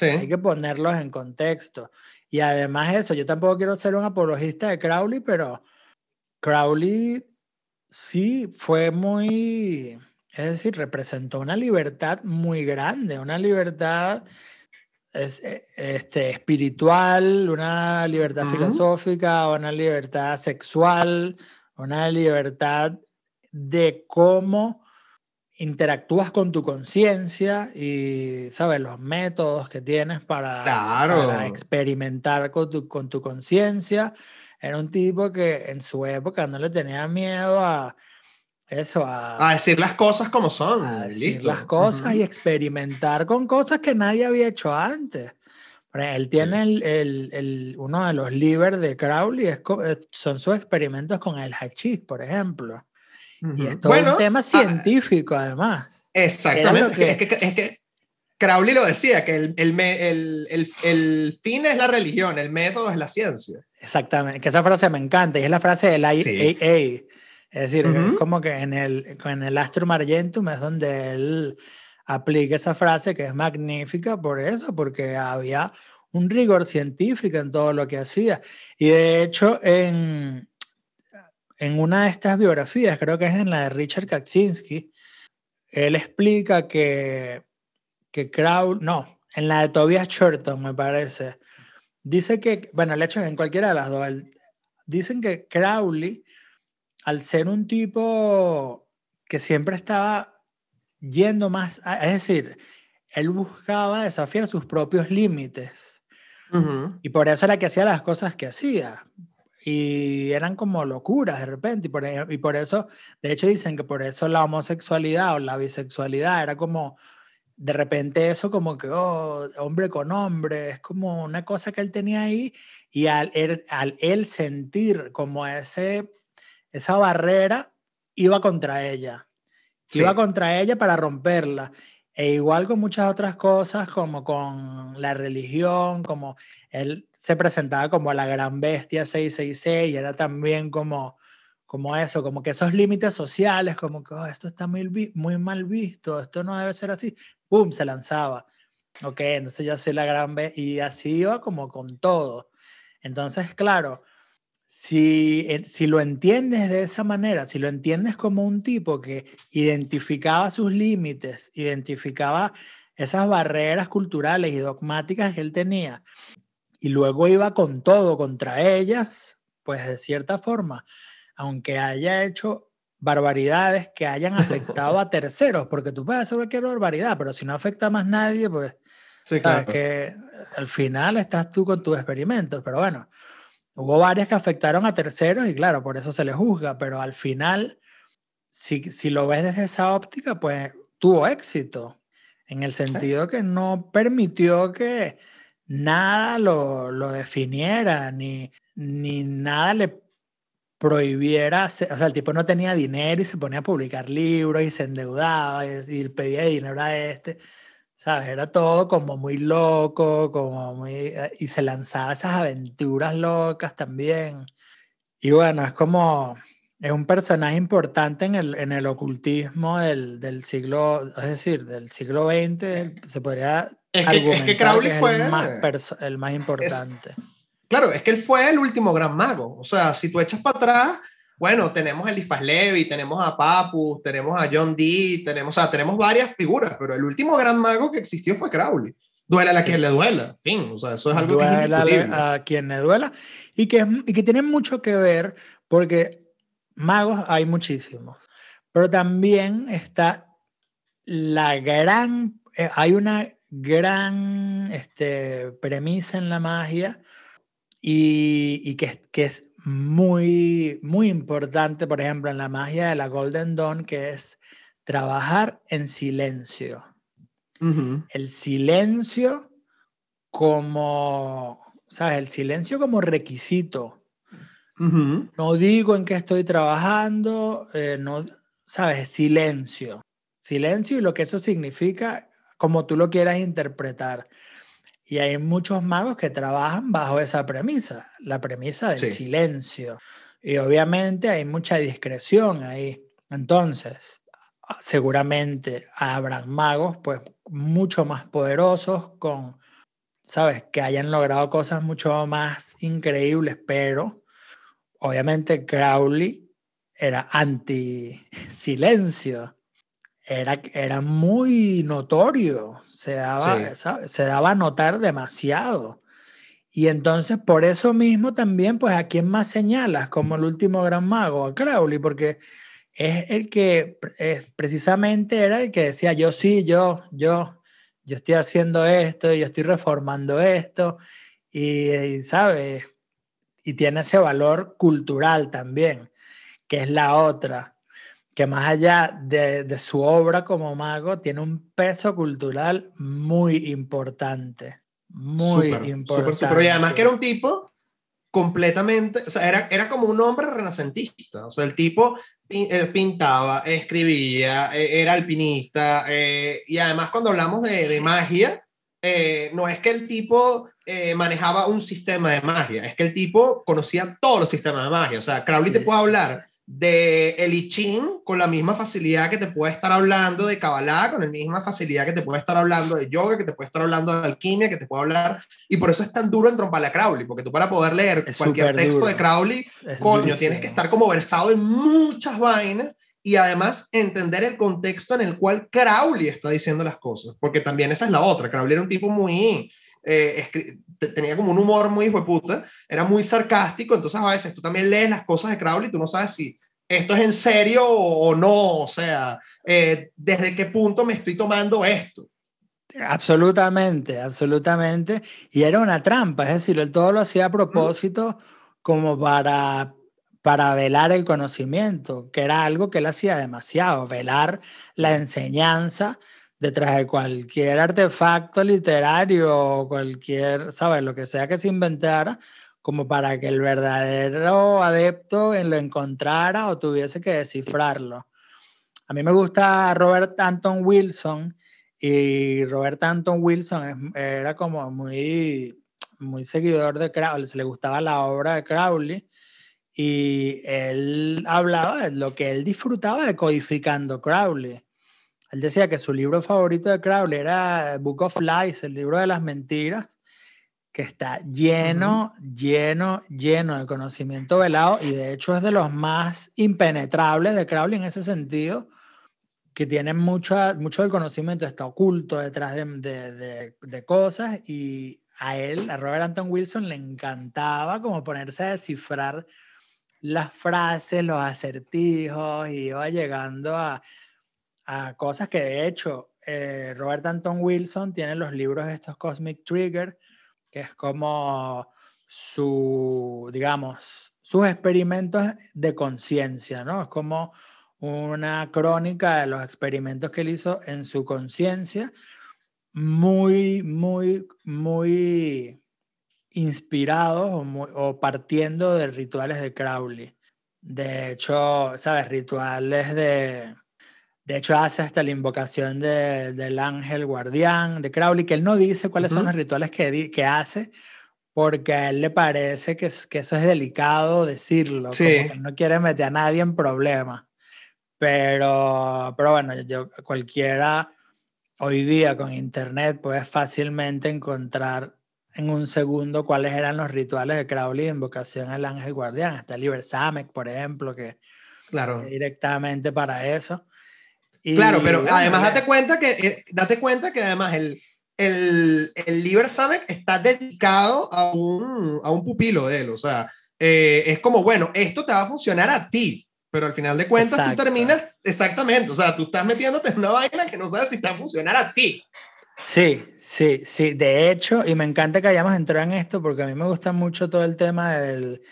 hay que ponerlos en contexto. Y además eso, yo tampoco quiero ser un apologista de Crowley, pero Crowley sí fue muy, es decir, representó una libertad muy grande, una libertad e, este, espiritual, una libertad filosófica, una libertad sexual, una libertad de cómo interactúas con tu conciencia y, ¿sabes? Los métodos que tienes para, experimentar con tu, con tu conciencia. Era un tipo que en su época no le tenía miedo a eso, a, a decir las cosas como son. A decir las cosas y experimentar con cosas que nadie había hecho antes. Él tiene el, el, el, uno de los libros de Crowley, es, son sus experimentos con el hachís, por ejemplo. Y es todo un tema científico, además. Exactamente. Es que, es, que, Crowley lo decía, que el, el, el, el, fin es la religión, el método es la ciencia. Exactamente, que esa frase me encanta y es la frase del IAA. Es decir, es como que en el, en el Astro Argentum es donde él aplica esa frase que es magnífica por eso, porque había un rigor científico en todo lo que hacía. Y de hecho, en, en una de estas biografías, creo que es en la de Richard Kaczynski, él explica que que Crowley, no, en la de Tobias Shorton, me parece, dice que, bueno, el hecho es en cualquiera de las dos, dicen que Crowley, al ser un tipo que siempre estaba yendo más, es decir, él buscaba desafiar sus propios límites. Y por eso era que hacía las cosas que hacía. Y eran como locuras de repente. Y por, y por eso, de hecho, dicen que por eso la homosexualidad o la bisexualidad era como de repente eso como que, oh, hombre con hombre, es como una cosa que él tenía ahí y al él, al él sentir como ese, esa barrera, iba contra ella. Iba contra ella para romperla. E igual con muchas otras cosas, como con la religión, como él se presentaba como la gran bestia 666 y era también como como eso, como que esos límites sociales, como que oh, esto está muy, muy mal visto, esto no debe ser así, ¡pum! se lanzaba. Ok, entonces ya soy la gran B y así iba como con todo. Entonces, claro, si, si lo entiendes de esa manera, si lo entiendes como un tipo que identificaba sus límites, identificaba esas barreras culturales y dogmáticas que él tenía, y luego iba con todo contra ellas, pues de cierta forma aunque haya hecho barbaridades que hayan afectado a terceros, porque tú puedes hacer cualquier barbaridad, pero si no afecta a más nadie, pues sí, sabes que al final estás tú con tus experimentos, pero bueno, hubo varias que afectaron a terceros y claro, por eso se les juzga, pero al final, si, si lo ves desde esa óptica, pues tuvo éxito, en el sentido que no permitió que nada lo, lo definiera, ni, ni nada le prohibiera, o sea, el tipo no tenía dinero y se ponía a publicar libros y se endeudaba y, pedía dinero a este, ¿sabes? Era todo como muy loco, como muy, y se lanzaba esas aventuras locas también. Y bueno, es como, es un personaje importante en el, en el ocultismo del, del siglo, es decir, del siglo XX, se podría... Es que, es que Crowley fue el más, el más importante. Claro, es que él fue el último gran mago. O sea, si tú echas para atrás, bueno, tenemos a Elifas Levi, tenemos a Papus, tenemos a John Dee, tenemos, o sea, tenemos varias figuras, pero el último gran mago que existió fue Crowley. Duela a quien le duela. Fin, o sea, eso es algo que es a quien le duela y que, y que tiene mucho que ver porque magos hay muchísimos, pero también está la gran, eh, hay una gran este, premisa en la magia y, que, que, es muy, muy importante, por ejemplo, en la magia de la Golden Dawn, que es trabajar en silencio. El silencio como, ¿sabes? El silencio como requisito. No digo en qué estoy trabajando, eh, no, ¿sabes? Silencio. Silencio y lo que eso significa, como tú lo quieras interpretar. Y hay muchos magos que trabajan bajo esa premisa, la premisa del silencio. Y obviamente hay mucha discreción ahí. Entonces, seguramente habrán magos pues mucho más poderosos con, sabes, que hayan logrado cosas mucho más increíbles, pero obviamente Crowley era anti silencio. Era, era muy notorio se daba, se daba a notar demasiado. Y entonces, por eso mismo también, pues, ¿a quién más señalas como el último gran mago? A Crowley, porque es el que es, precisamente era el que decía, yo sí, yo, yo, yo estoy haciendo esto, yo estoy reformando esto, y, y ¿sabes? Y tiene ese valor cultural también, que es la otra que más allá de, su obra como mago, tiene un peso cultural muy importante. Muy importante. y además que era un tipo completamente, o sea, era, era como un hombre renacentista. O sea, el tipo pintaba, escribía, e, era alpinista, eh, y además cuando hablamos de, magia, eh, no es que el tipo eh, manejaba un sistema de magia, es que el tipo conocía todos los sistemas de magia. O sea, Crowley te puede hablar de el I Ching con la misma facilidad que te puede estar hablando de Kabbalah, con la misma facilidad que te puede estar hablando de yoga, que te puede estar hablando de alquimia, que te puede hablar. Y por eso es tan duro entromparle a Crowley, porque tú para poder leer cualquier texto de Crowley, coño, tienes que estar como versado en muchas vainas y además entender el contexto en el cual Crowley está diciendo las cosas, porque también esa es la otra. Crowley era un tipo muy. Eh, tenía como un humor muy hijo de puta, era muy sarcástico, entonces a veces tú también lees las cosas de Crowley y tú no sabes si esto es en serio o no, o sea, eh, desde qué punto me estoy tomando esto. Absolutamente, absolutamente. Y era una trampa, es decir, él todo lo hacía a propósito como para, para velar el conocimiento, que era algo que él hacía demasiado, velar la enseñanza detrás de cualquier artefacto literario o cualquier, ¿sabes? Lo que sea que se inventara, como para que el verdadero adepto lo encontrara o tuviese que descifrarlo. A mí me gusta Robert Anton Wilson y Robert Anton Wilson era como muy, muy seguidor de Crowley, se le gustaba la obra de Crowley y él hablaba de lo que él disfrutaba de codificando Crowley. Él decía que su libro favorito de Crowley era Book of Lies, el libro de las mentiras, que está lleno, lleno, lleno de conocimiento velado y de hecho es de los más impenetrables de Crowley en ese sentido, que tiene mucho, mucho del conocimiento, está oculto detrás de, de, de, cosas y a él, a Robert Anton Wilson, le encantaba como ponerse a descifrar las frases, los acertijos y iba llegando a, a cosas que de hecho eh, Robert Anton Wilson tiene los libros de estos Cosmic Trigger, que es como su, digamos, sus experimentos de conciencia, ¿no? Es como una crónica de los experimentos que él hizo en su conciencia, muy, muy, muy inspirados o, o, partiendo de rituales de Crowley. De hecho, ¿sabes? Rituales de... De hecho, hace hasta la invocación de, del ángel guardián de Crowley, que él no dice cuáles son los rituales que, que hace, porque a él le parece que, que eso es delicado decirlo, sí. como que no quiere meter a nadie en problemas. Pero, pero bueno, yo, cualquiera hoy día con internet puede fácilmente encontrar en un segundo cuáles eran los rituales de Crowley de invocación al ángel guardián. Está el Liber Samek, por ejemplo, que claro. directamente para eso. Y, claro, pero bueno, además date cuenta que, eh, date cuenta que además el, el, el Liber Samek está dedicado a un, a un pupilo de él. O sea, eh, es como, bueno, esto te va a funcionar a ti, pero al final de cuentas Exacto. tú terminas exactamente, o sea, tú estás metiéndote en una vaina que no sabes si te va a funcionar a ti. Sí, sí, sí. De hecho, y me encanta que hayamos entrado en esto porque a mí me gusta mucho todo el tema del,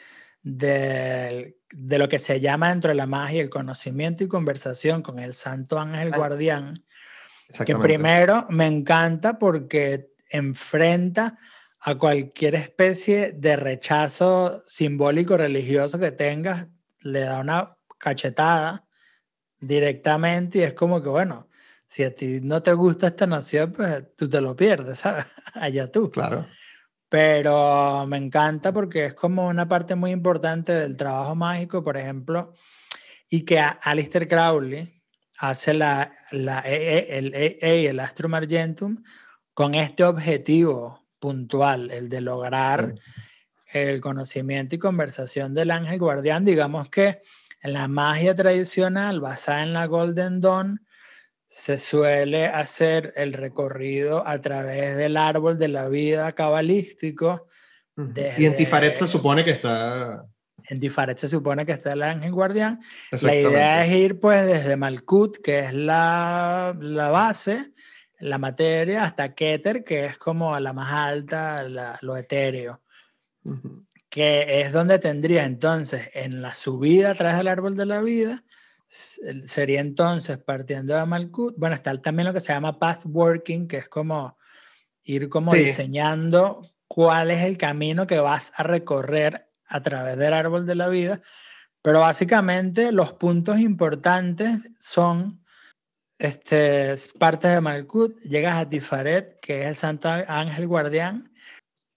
del, de lo que se llama dentro de la magia el conocimiento y conversación con el santo ángel guardián, que primero me encanta porque enfrenta a cualquier especie de rechazo simbólico religioso que tengas, le da una cachetada directamente y es como que, bueno, si a ti no te gusta esta nación, pues tú te lo pierdes, ¿sabes? Allá tú. Claro. Pero me encanta porque es como una parte muy importante del trabajo mágico, por ejemplo, y que Alistair Crowley hace la, la el, el, el Astrum Argentum con este objetivo puntual, el de lograr el conocimiento y conversación del ángel guardián. Digamos que en la magia tradicional basada en la Golden Dawn, se suele hacer el recorrido a través del árbol de la vida cabalístico. Desde, y en Tifaret se supone que está... En Tifaret se supone que está el ángel guardián. La idea es ir pues desde Malkut, que es la, la base, la materia, hasta Keter, que es como la más alta, la, lo etéreo. Uh -huh. Que es donde tendría entonces en la subida a través del árbol de la vida, sería entonces partiendo de Malkut, bueno, está también lo que se llama pathworking, que es como ir como sí. diseñando cuál es el camino que vas a recorrer a través del árbol de la vida, Pero básicamente los puntos importantes son este, partes de Malkut, llegas a Tifaret, que es el santo ángel guardián.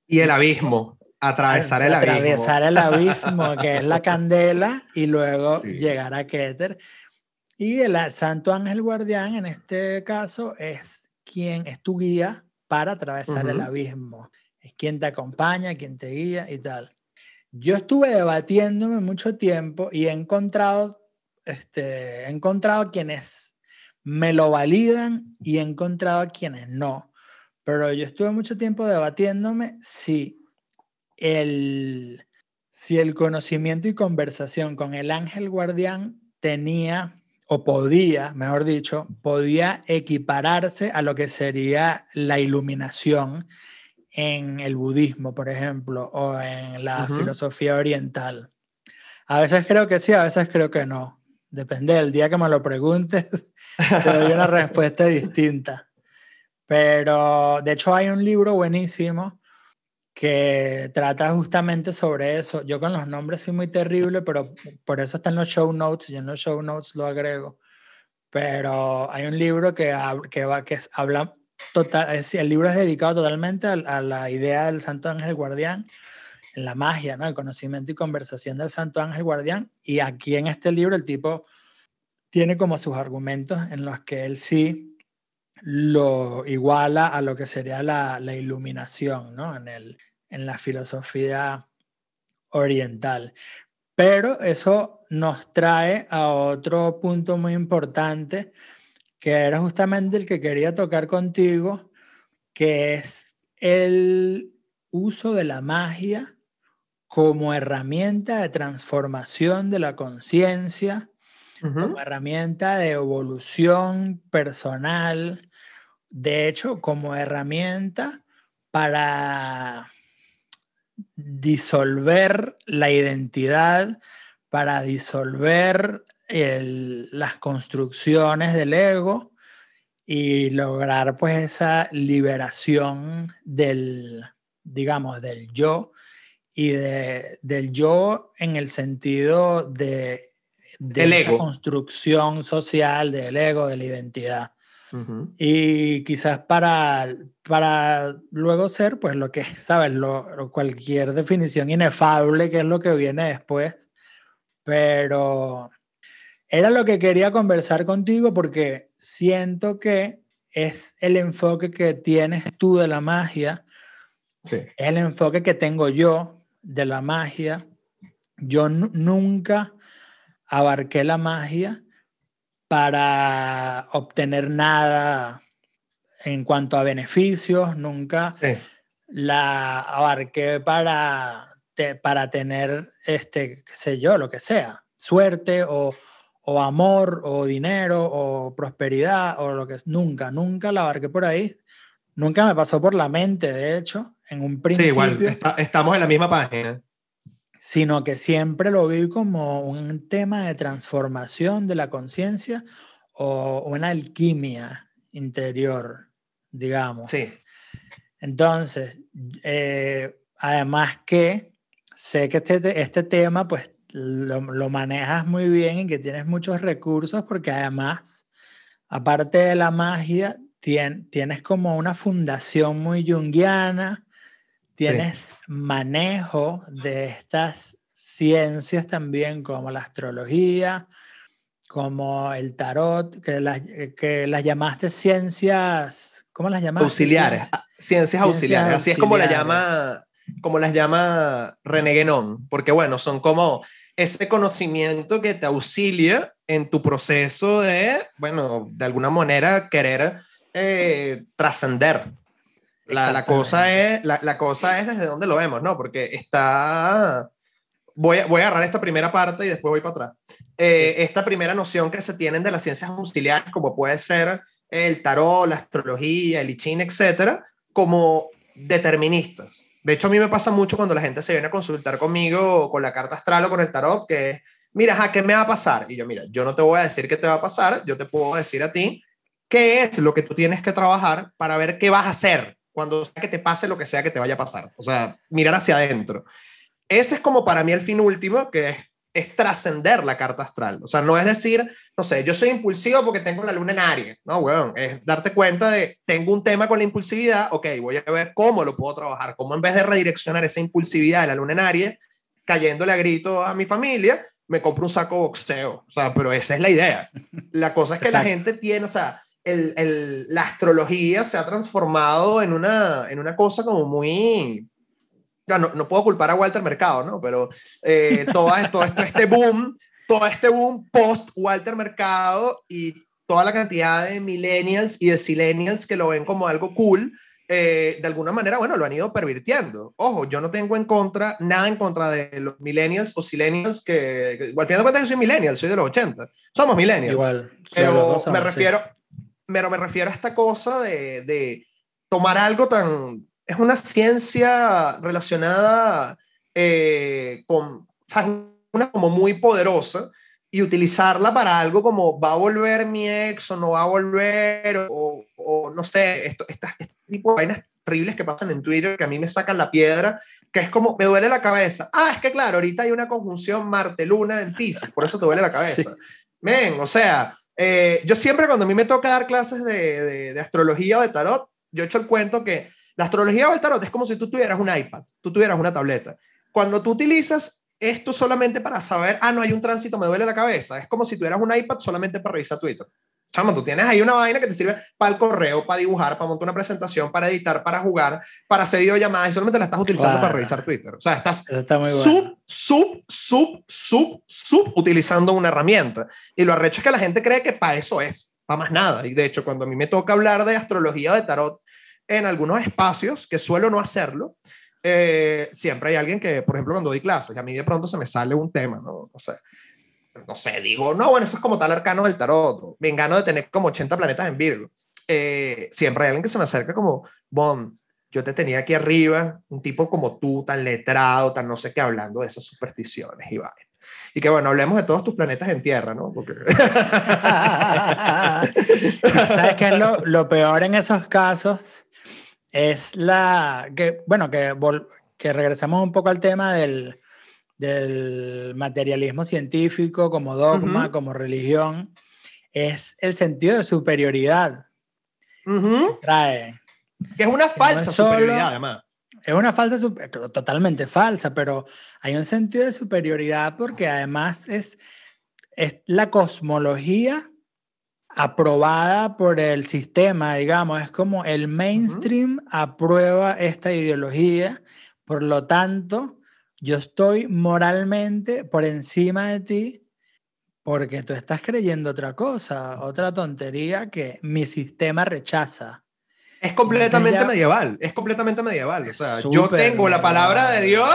Y el abismo, atravesar el abismo. Atravesar el abismo, que es la candela, y luego llegar a Keter. Y el santo ángel guardián, en este caso, es quien es tu guía para atravesar el abismo. Es quien te acompaña, quien te guía y tal. Yo estuve debatiéndome mucho tiempo y he encontrado, este, he encontrado quienes me lo validan y he encontrado a quienes no. Pero yo estuve mucho tiempo debatiéndome si el, si el conocimiento y conversación con el ángel guardián tenía o podía, mejor dicho, podía equipararse a lo que sería la iluminación en el budismo, por ejemplo, o en la filosofía oriental. A veces creo que sí, a veces creo que no. Depende del día que me lo preguntes, te doy una respuesta distinta. Pero de hecho hay un libro buenísimo que trata justamente sobre eso. Yo con los nombres soy muy terrible, pero por eso están los show notes, y en los show notes lo agrego. Pero hay un libro que, que, va, que habla total, el libro es dedicado totalmente a, a, la idea del Santo Ángel Guardián, en la magia, ¿no? el conocimiento y conversación del Santo Ángel Guardián. Y aquí en este libro el tipo tiene como sus argumentos en los que él sí lo iguala a lo que sería la, la iluminación ¿no? en, el, en la filosofía oriental. Pero eso nos trae a otro punto muy importante, que era justamente el que quería tocar contigo, que es el uso de la magia como herramienta de transformación de la conciencia, como herramienta de evolución personal, de hecho, como herramienta para disolver la identidad, para disolver las construcciones del ego y lograr pues esa liberación del, digamos, del yo y de, del yo en el sentido de, de esa construcción social del ego, de la identidad. Y quizás para, para luego ser, pues lo que, ¿sabes? Lo, cualquier definición inefable, que es lo que viene después. Pero era lo que quería conversar contigo porque siento que es el enfoque que tienes tú de la magia, es el enfoque que tengo yo de la magia. Yo nunca abarqué la magia para obtener nada en cuanto a beneficios, nunca la abarqué para, para tener, este, qué sé yo, lo que sea, suerte o, o amor o dinero o prosperidad o lo que es, nunca, nunca la abarqué por ahí. Nunca me pasó por la mente, de hecho, en un principio. Sí, igual, estamos en la misma página. Sino que siempre lo vi como un tema de transformación de la conciencia o una alquimia interior, digamos. Sí. Entonces, eh, además que sé que este, este tema, pues lo, lo, manejas muy bien y que tienes muchos recursos porque además, aparte de la magia, tienes como una fundación muy junguiana, tienes manejo de estas ciencias también como la astrología, como el tarot, que las, que las llamaste ciencias, ¿cómo las llamaste? Auxiliares, ciencias, auxiliares, así es como la llama como las llama René Guénon, porque bueno, son como ese conocimiento que te auxilia en tu proceso de, bueno, de alguna manera querer eh, trascender. La, la, cosa es, la, la, cosa es desde dónde lo vemos, ¿no? Porque está... Voy a, voy a agarrar esta primera parte y después voy para atrás. Eh, esta primera noción que se tienen de las ciencias auxiliares, como puede ser el tarot, la astrología, el I Ching, etcétera, como deterministas. De hecho, a mí me pasa mucho cuando la gente se viene a consultar conmigo con la carta astral o con el tarot, que mira, ¿qué me va a pasar? Y yo, mira, yo no te voy a decir qué te va a pasar, yo te puedo decir a ti qué es lo que tú tienes que trabajar para ver qué vas a hacer cuando sea que te pase lo que sea que te vaya a pasar. O sea, mirar hacia adentro. Ese es como para mí el fin último, que es es trascender la carta astral. O sea, no es decir, no sé, yo soy impulsivo porque tengo la luna en Aries. No, weón, es darte cuenta de, tengo un tema con la impulsividad, ok, voy a ver cómo lo puedo trabajar, cómo en vez de redireccionar esa impulsividad de la luna en Aries, cayéndole a grito a mi familia, me compro un saco boxeo. O sea, pero esa es la idea. La cosa es que la gente tiene, o sea, el, el, la astrología se ha transformado en una, en una cosa como muy no, no puedo culpar a Walter Mercado, ¿no? Pero eh, todo, esto, este boom, todo este boom post Walter Mercado y toda la cantidad de millennials y de silenials que lo ven como algo cool, eh, de alguna manera, bueno, lo han ido pervirtiendo. Ojo, yo no tengo en contra, nada en contra de los millennials o silenials que, al final de cuentas yo soy millennial, soy de los 80. Somos millennials. Igual. Pero me refiero, pero me refiero a esta cosa de, de tomar algo tan, es una ciencia relacionada eh, con, una como muy poderosa y utilizarla para algo como va a volver mi ex o no va a volver o, no sé, esto, este tipo de vainas terribles que pasan en Twitter que a mí me sacan la piedra, que es como, me duele la cabeza. Ah, es que claro, ahorita hay una conjunción Marte-Luna en Pisces, por eso te duele la cabeza. Men, o sea, eh, yo siempre cuando a mí me toca dar clases de, de, de astrología o de tarot, yo he hecho el cuento que la astrología o el tarot es como si tú tuvieras un iPad, tú tuvieras una tableta. Cuando tú utilizas esto solamente para saber, ah, no hay un tránsito, me duele la cabeza, es como si tuvieras un iPad solamente para revisar Twitter. Chamo, tú tienes ahí una vaina que te sirve para el correo, para dibujar, para montar una presentación, para editar, para jugar, para hacer videollamadas y solamente la estás utilizando para revisar Twitter. O sea, estás sub, sub, sub, sub, sub utilizando una herramienta. Y lo arrecho es que la gente cree que para eso es, para más nada. Y de hecho, cuando a mí me toca hablar de astrología o de tarot, en algunos espacios que suelo no hacerlo, eh, siempre hay alguien que, por ejemplo, cuando doy clases, a mí de pronto se me sale un tema, ¿no? No sé, no sé, digo, no, bueno, eso es como tal arcano del tarot, me engano de tener como 80 planetas en Virgo. Eh, siempre hay alguien que se me acerca como, Bon, yo te tenía aquí arriba, un tipo como tú, tan letrado, tan no sé qué, hablando de esas supersticiones y vaya. Y que bueno, hablemos de todos tus planetas en tierra, ¿no? Porque... ¿Sabes qué es lo, lo peor en esos casos? es la que, bueno, que, que regresamos un poco al tema del, del materialismo científico como dogma, como religión, es el sentido de superioridad. Trae. Que es una falsa superioridad, además. Es una falsa, totalmente falsa, pero hay un sentido de superioridad porque además es, es la cosmología aprobada por el sistema, digamos, es como el mainstream aprueba esta ideología, por lo tanto, yo estoy moralmente por encima de ti porque tú estás creyendo otra cosa, otra tontería que mi sistema rechaza. Es completamente medieval, es completamente medieval. O sea, yo tengo la palabra de Dios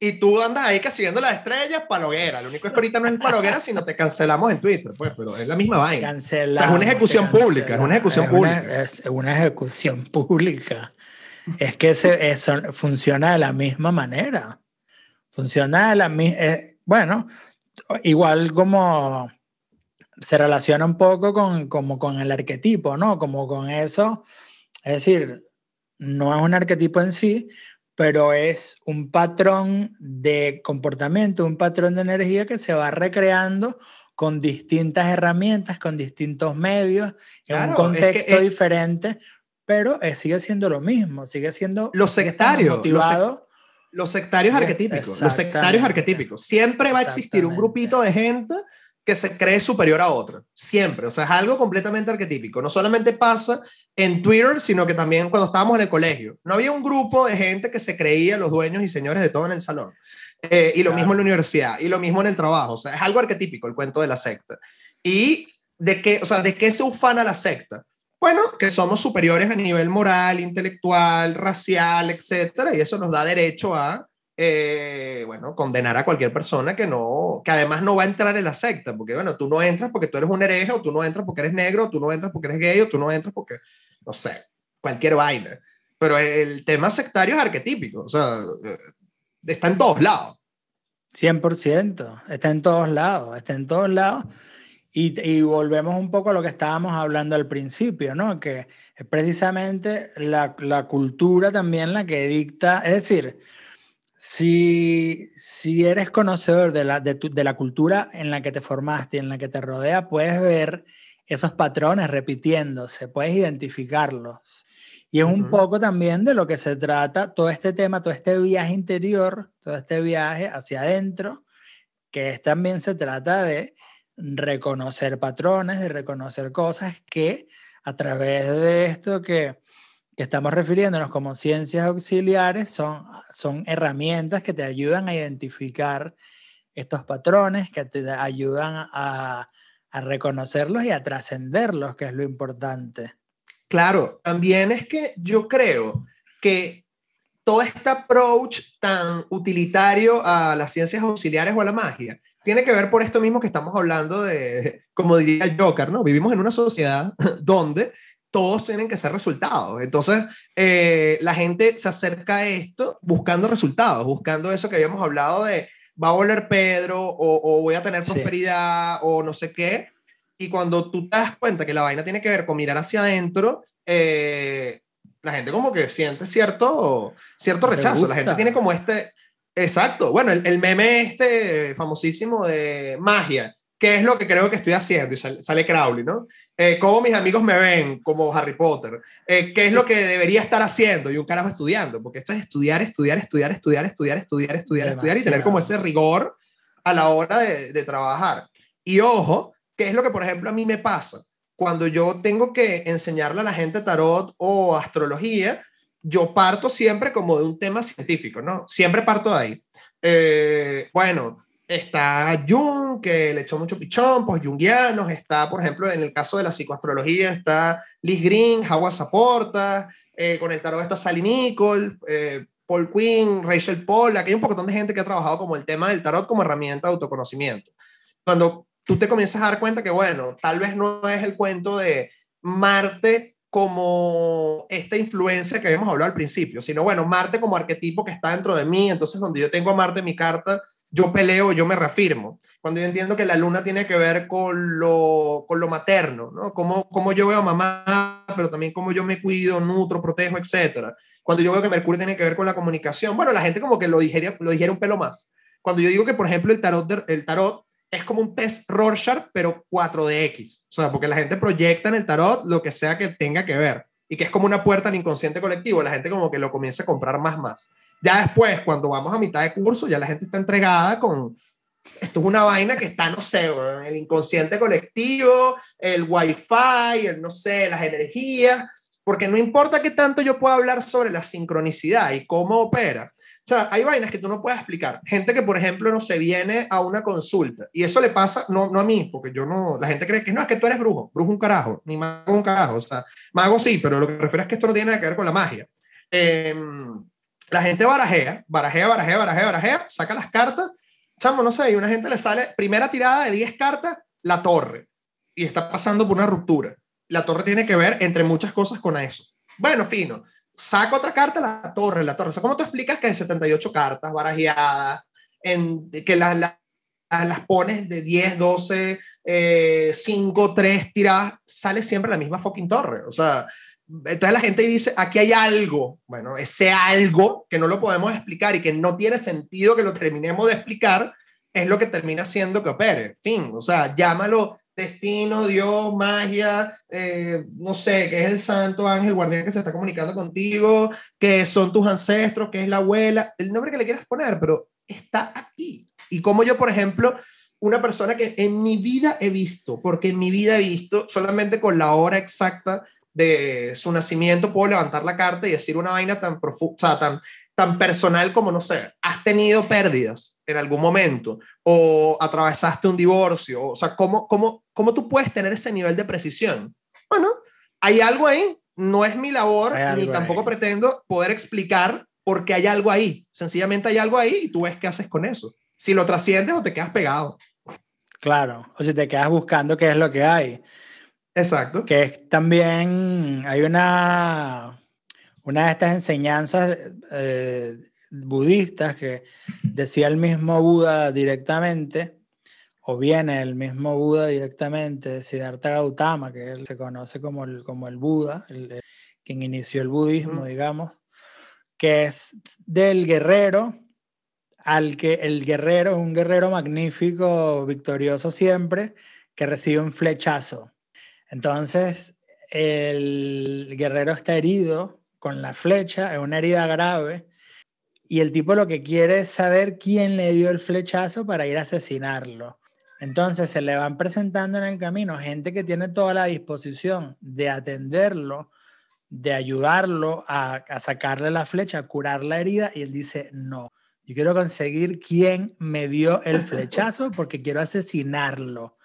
y tú andas ahí que siguiendo las estrellas, paloguera. Lo único es que ahorita no es paloguera, sino te cancelamos en Twitter, pues, pero es la misma vaina. Cancelamos, o sea, es una ejecución pública, es una ejecución pública. es una ejecución pública. Es que se, eso funciona de la misma manera. Funciona de la misma... Eh, bueno, igual como se relaciona un poco con, como con el arquetipo, ¿no? Como con eso. Es decir, no es un arquetipo en sí, pero es un patrón de comportamiento, un patrón de energía que se va recreando con distintas herramientas, con distintos medios, en un contexto diferente, pero sigue siendo lo mismo, sigue siendo los sectarios, motivado. Los, sectarios arquetípicos, los sectarios arquetípicos. Siempre va a existir un grupito de gente que se cree superior a otro, siempre, o sea, es algo completamente arquetípico. No solamente pasa en Twitter, sino que también cuando estábamos en el colegio. No había un grupo de gente que se creía los dueños y señores de todo en el salón. Eh, y lo mismo en la universidad, y lo mismo en el trabajo. O sea, es algo arquetípico el cuento de la secta. ¿Y de qué, o sea, de qué se ufana la secta? Bueno, que somos superiores a nivel moral, intelectual, racial, etcétera, y eso nos da derecho a, eh, bueno, condenar a cualquier persona que no, que además no va a entrar en la secta, porque bueno, tú no entras porque tú eres un hereje, o tú no entras porque eres negro, o tú no entras porque eres gay, o tú no entras porque no sé, cualquier vaina. Pero el tema sectario es arquetípico, o sea, eh, está en todos lados. 100%, está en todos lados, está en todos lados. Y, y, volvemos un poco a lo que estábamos hablando al principio, ¿no? Que es precisamente la, la cultura también la que dicta, es decir, Si, si eres conocedor de la, de, de la cultura en la que te formaste y en la que te rodea, puedes ver esos patrones repitiéndose, puedes identificarlos. Y es un poco también de lo que se trata todo este tema, todo este viaje interior, todo este viaje hacia adentro, que es, también se trata de reconocer patrones, de reconocer cosas que a través de esto que, que estamos refiriéndonos como ciencias auxiliares son, son herramientas que te ayudan a identificar estos patrones, que te ayudan a, a reconocerlos y a trascenderlos, que es lo importante. Claro, también es que yo creo que todo este approach tan utilitario a las ciencias auxiliares o a la magia tiene que ver por esto mismo que estamos hablando de, como diría el Joker, ¿no? Vivimos en una sociedad donde todos tienen que ser resultados. Entonces, eh, la gente se acerca a esto buscando resultados, buscando eso que habíamos hablado de va a volver Pedro o, voy a tener prosperidad o no sé qué. Y cuando tú te das cuenta que la vaina tiene que ver con mirar hacia adentro, eh, la gente como que siente cierto, cierto rechazo. La gente tiene como este... Exacto. Bueno, el, el, meme este famosísimo de magia, que es lo que creo que estoy haciendo, y sale, Crowley, ¿no? Eh, cómo mis amigos me ven como Harry Potter, eh, qué es lo que debería estar haciendo y un carajo estudiando, porque esto es estudiar, estudiar, estudiar, estudiar, estudiar, estudiar, estudiar, estudiar y tener como ese rigor a la hora de, de trabajar. Y ojo, ¿Qué es lo que, por ejemplo, a mí me pasa? Cuando yo tengo que enseñarle a la gente tarot o astrología, yo parto siempre como de un tema científico, ¿no? Siempre parto de ahí. Eh, bueno, está Jung, que le echó mucho pichón, pues jungianos, está, por ejemplo, en el caso de la psicoastrología, está Liz Green, Howard Zaporta, eh, con el tarot está Sally Nicole, eh, Paul Quinn, Rachel Pollack, hay un poco de gente que ha trabajado como el tema del tarot como herramienta de autoconocimiento. Cuando tú te comienzas a dar cuenta que, bueno, tal vez no es el cuento de Marte como esta influencia que habíamos hablado al principio, sino, bueno, Marte como arquetipo que está dentro de mí, entonces cuando yo tengo a Marte en mi carta, yo peleo, yo me reafirmo. Cuando yo entiendo que la luna tiene que ver con lo, con lo materno, ¿no? Cómo, cómo yo veo a mamá, pero también cómo yo me cuido, nutro, protejo, etc. Cuando yo veo que Mercurio tiene que ver con la comunicación, bueno, la gente como que lo dijera, lo dijera un pelo más. Cuando yo digo que, por ejemplo, el tarot, el tarot es como un test Rorschach, pero 4DX. O sea, porque la gente proyecta en el tarot lo que sea que tenga que ver. Y que es como una puerta al inconsciente colectivo. La gente como que lo comienza a comprar más, más. Ya después, cuando vamos a mitad de curso, ya la gente está entregada con... Esto es una vaina que está, no sé, el inconsciente colectivo, el wifi, el no sé, las energías. Porque no importa qué tanto yo pueda hablar sobre la sincronicidad y cómo opera o sea, hay vainas que tú no puedes explicar. Gente que, por ejemplo, no se viene a una consulta y eso le pasa, no, no a mí, porque yo no, la gente cree que no, es que tú eres brujo, brujo un carajo, ni mago un carajo. O sea, mago sí, pero lo que refiero es que esto no tiene nada que ver con la magia. Em, la gente barajea, barajea, barajea, barajea, barajea, saca las cartas. Chamo, no sé, y una gente le sale, primera tirada de 10 cartas, la torre. Y está pasando por una ruptura. La torre tiene que ver, entre muchas cosas, con eso. Bueno, fino saca otra carta, la torre, la torre. O sea, ¿cómo tú explicas que hay 78 cartas barajeadas, en, que las las pones de 10, 12, 5, 3 tiradas, sale siempre la misma fucking torre? O sea, entonces la gente dice, aquí hay algo. Bueno, ese algo que no lo podemos explicar y que no tiene sentido que lo terminemos de explicar, es lo que termina siendo que opere. Fin, o sea, llámalo destino, Dios, magia, eh, no sé, que es el santo ángel guardián que se está comunicando contigo, que son tus ancestros, que es la abuela, el nombre que le quieras poner, pero está aquí. Y como yo, por ejemplo, una persona que en mi vida he visto, porque en mi vida he visto, solamente con la hora exacta de su nacimiento puedo levantar la carta y decir una vaina tan profunda, tan tan personal como, no sé, has tenido pérdidas en algún momento o atravesaste un divorcio, o sea, ¿cómo, cómo, cómo tú puedes tener ese nivel de precisión? Bueno, hay algo ahí, no es mi labor, ni tampoco pretendo poder explicar por qué hay algo ahí, sencillamente hay algo ahí y tú ves qué haces con eso, si lo trasciendes o te quedas pegado. Claro, o si te quedas buscando qué es lo que hay. Exacto. Que es también, hay una, una de estas enseñanzas eh, budistas que decía el mismo Buda directamente, o viene el mismo Buda directamente, Siddhartha Gautama, que él se conoce como el, como el Buda, el, quien inició el budismo, digamos, que es del guerrero al que el guerrero, un guerrero magnífico, victorioso siempre, que recibe un flechazo. Entonces, el guerrero está herido con la flecha, es una herida grave, y el tipo lo que quiere es saber quién le dio el flechazo para ir a asesinarlo. Entonces se le van presentando en el camino gente que tiene toda la disposición de atenderlo, de ayudarlo a, sacarle la flecha, a curar la herida, y él dice, no, yo quiero conseguir quién me dio el flechazo porque quiero asesinarlo.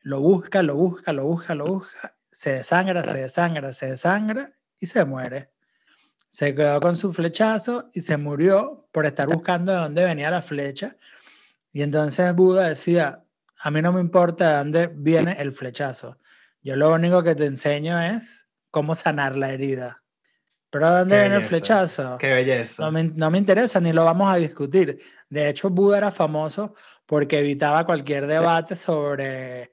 Lo busca, lo busca, lo busca, lo busca, se desangra, se desangra, se desangra y se muere. Se quedó con su flechazo y se murió por estar buscando de dónde venía la flecha. Y entonces Buda decía, a mí no me importa de dónde viene el flechazo. Yo lo único que te enseño es cómo sanar la herida. Pero ¿de dónde viene el flechazo? Qué belleza. No me, no me, interesa ni lo vamos a discutir. De hecho, Buda era famoso porque evitaba cualquier debate sobre,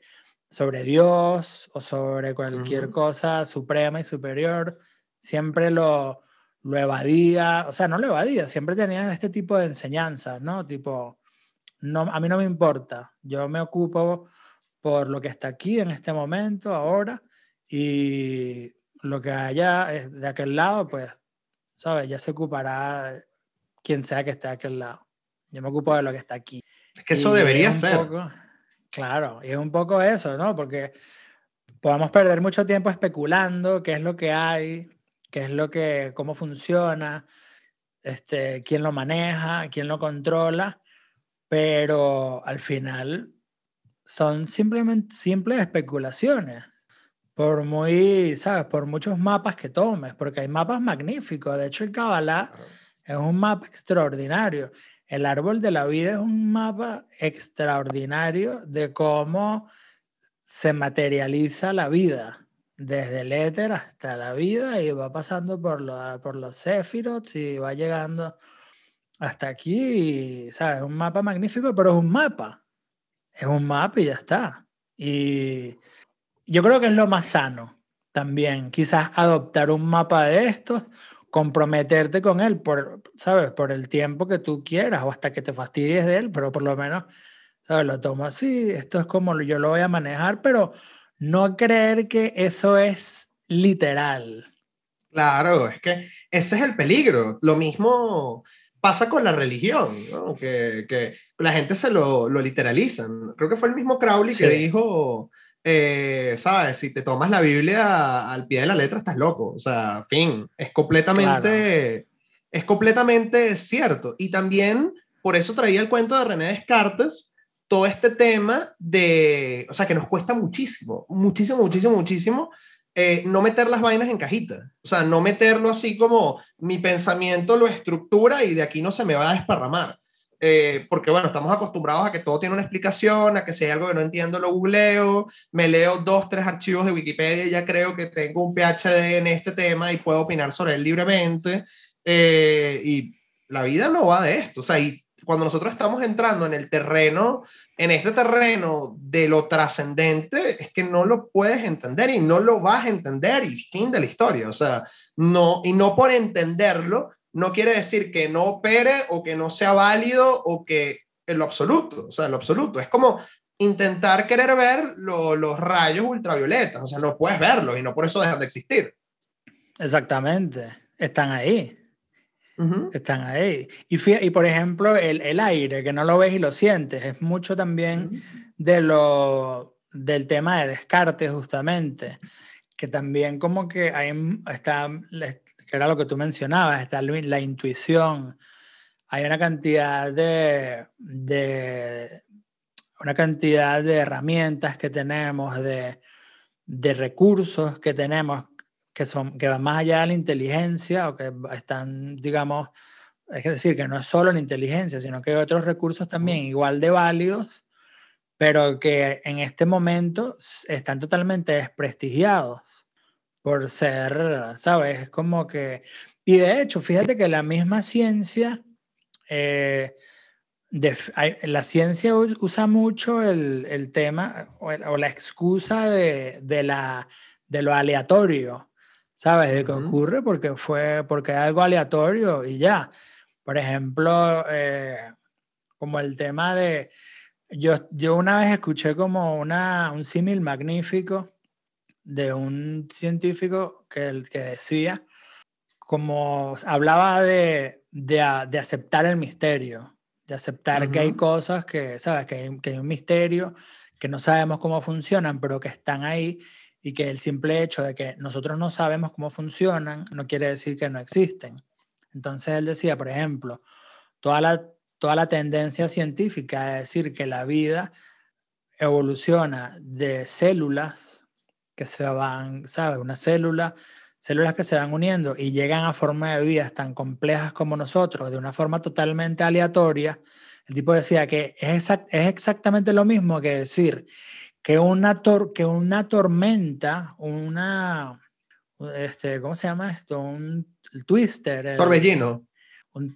sobre Dios o sobre cualquier uh -huh. cosa suprema y superior. Siempre lo, lo evadía, o sea, no lo evadía, siempre tenía este tipo de enseñanzas, ¿no? Tipo, no, a mí no me importa, yo me ocupo por lo que está aquí en este momento, ahora, y lo que haya de aquel lado, pues, ¿sabes? Ya se ocupará quien sea que esté de aquel lado. Yo me ocupo de lo que está aquí. Es que eso y debería ser. Poco, claro, y es un poco eso, ¿no? Porque podemos perder mucho tiempo especulando qué es lo que hay, qué es lo que, cómo funciona, este, quién lo maneja, quién lo controla, pero al final son simplemente simples especulaciones por muy, ¿sabes? Por muchos mapas que tomes, porque hay mapas magníficos. De hecho, el Kabbalah claro. es un mapa extraordinario. El árbol de la vida es un mapa extraordinario de cómo se materializa la vida, desde el éter hasta la vida, y va pasando por, lo, por los Sephiroth y va llegando hasta aquí, ¿sabes? Es un mapa magnífico, pero es un mapa. Es un mapa y ya está. Y yo creo que es lo más sano también, quizás adoptar un mapa de estos, comprometerte con él, por, ¿sabes? Por el tiempo que tú quieras o hasta que te fastidies de él, pero por lo menos, ¿sabes? Lo tomo así, esto es como yo lo voy a manejar, pero no creer que eso es literal. Claro, es que ese es el peligro. Lo mismo pasa con la religión, ¿no? que, que, la gente se lo, lo literalizan. Creo que fue el mismo Crowley sí. que dijo, eh, ¿sabes? Si te tomas la Biblia al pie de la letra, estás loco. O sea, fin, es completamente, claro. es completamente cierto. Y también, por eso traía el cuento de René Descartes, todo este tema de, o sea, que nos cuesta muchísimo, muchísimo, muchísimo, muchísimo. Eh, no meter las vainas en cajita, o sea, no meterlo así como mi pensamiento lo estructura y de aquí no se me va a desparramar. Eh, porque bueno, estamos acostumbrados a que todo tiene una explicación, a que si hay algo que no entiendo lo googleo, me leo dos, tres archivos de Wikipedia y ya creo que tengo un PhD en este tema y puedo opinar sobre él libremente. Eh, y la vida no va de esto, o sea, y cuando nosotros estamos entrando en el terreno, en este terreno de lo trascendente, es que no lo puedes entender y no lo vas a entender y fin de la historia, o sea, no, y no por entenderlo, no quiere decir que no opere o que no sea válido o que en lo absoluto, o sea, en lo absoluto. Es como intentar querer ver lo, los rayos ultravioletas, o sea, no puedes verlos y no por eso dejan de existir. Exactamente, están ahí. Uh -huh. Están ahí. Y, y por ejemplo, el, el, aire, que no lo ves y lo sientes, es mucho también uh -huh. de lo, del tema de Descartes, justamente, que también como que ahí está, que era lo que tú mencionabas, está la intuición. Hay una cantidad de, de una cantidad de herramientas que tenemos, de, de recursos que tenemos que, son, que van más allá de la inteligencia o que están, digamos, es decir, que no es solo la inteligencia, sino que hay otros recursos también igual de válidos, pero que en este momento están totalmente desprestigiados por ser, ¿sabes? Es como que... Y de hecho, fíjate que la misma ciencia, eh, de, la ciencia usa mucho el, el tema o, el, o, la excusa de, de, la, de lo aleatorio, ¿sabes? De que uh -huh. ocurre porque fue, porque algo aleatorio y ya. Por ejemplo, eh, como el tema de, yo, yo una vez escuché como una, un símil magnífico de un científico que, que decía, como hablaba de, de, de aceptar el misterio, de aceptar que hay cosas que, ¿sabes? Que hay, que hay un misterio, que no sabemos cómo funcionan, pero que están ahí y que el simple hecho de que nosotros no sabemos cómo funcionan no quiere decir que no existen. Entonces él decía, por ejemplo, toda la, toda la tendencia científica de decir que la vida evoluciona de células que se van, ¿sabes? Una célula, células que se van uniendo y llegan a forma de vidas tan complejas como nosotros, de una forma totalmente aleatoria. El tipo decía que es, es exactamente lo mismo que decir que una, que una tormenta, una, este, ¿cómo se llama esto? Un twister. Torbellino.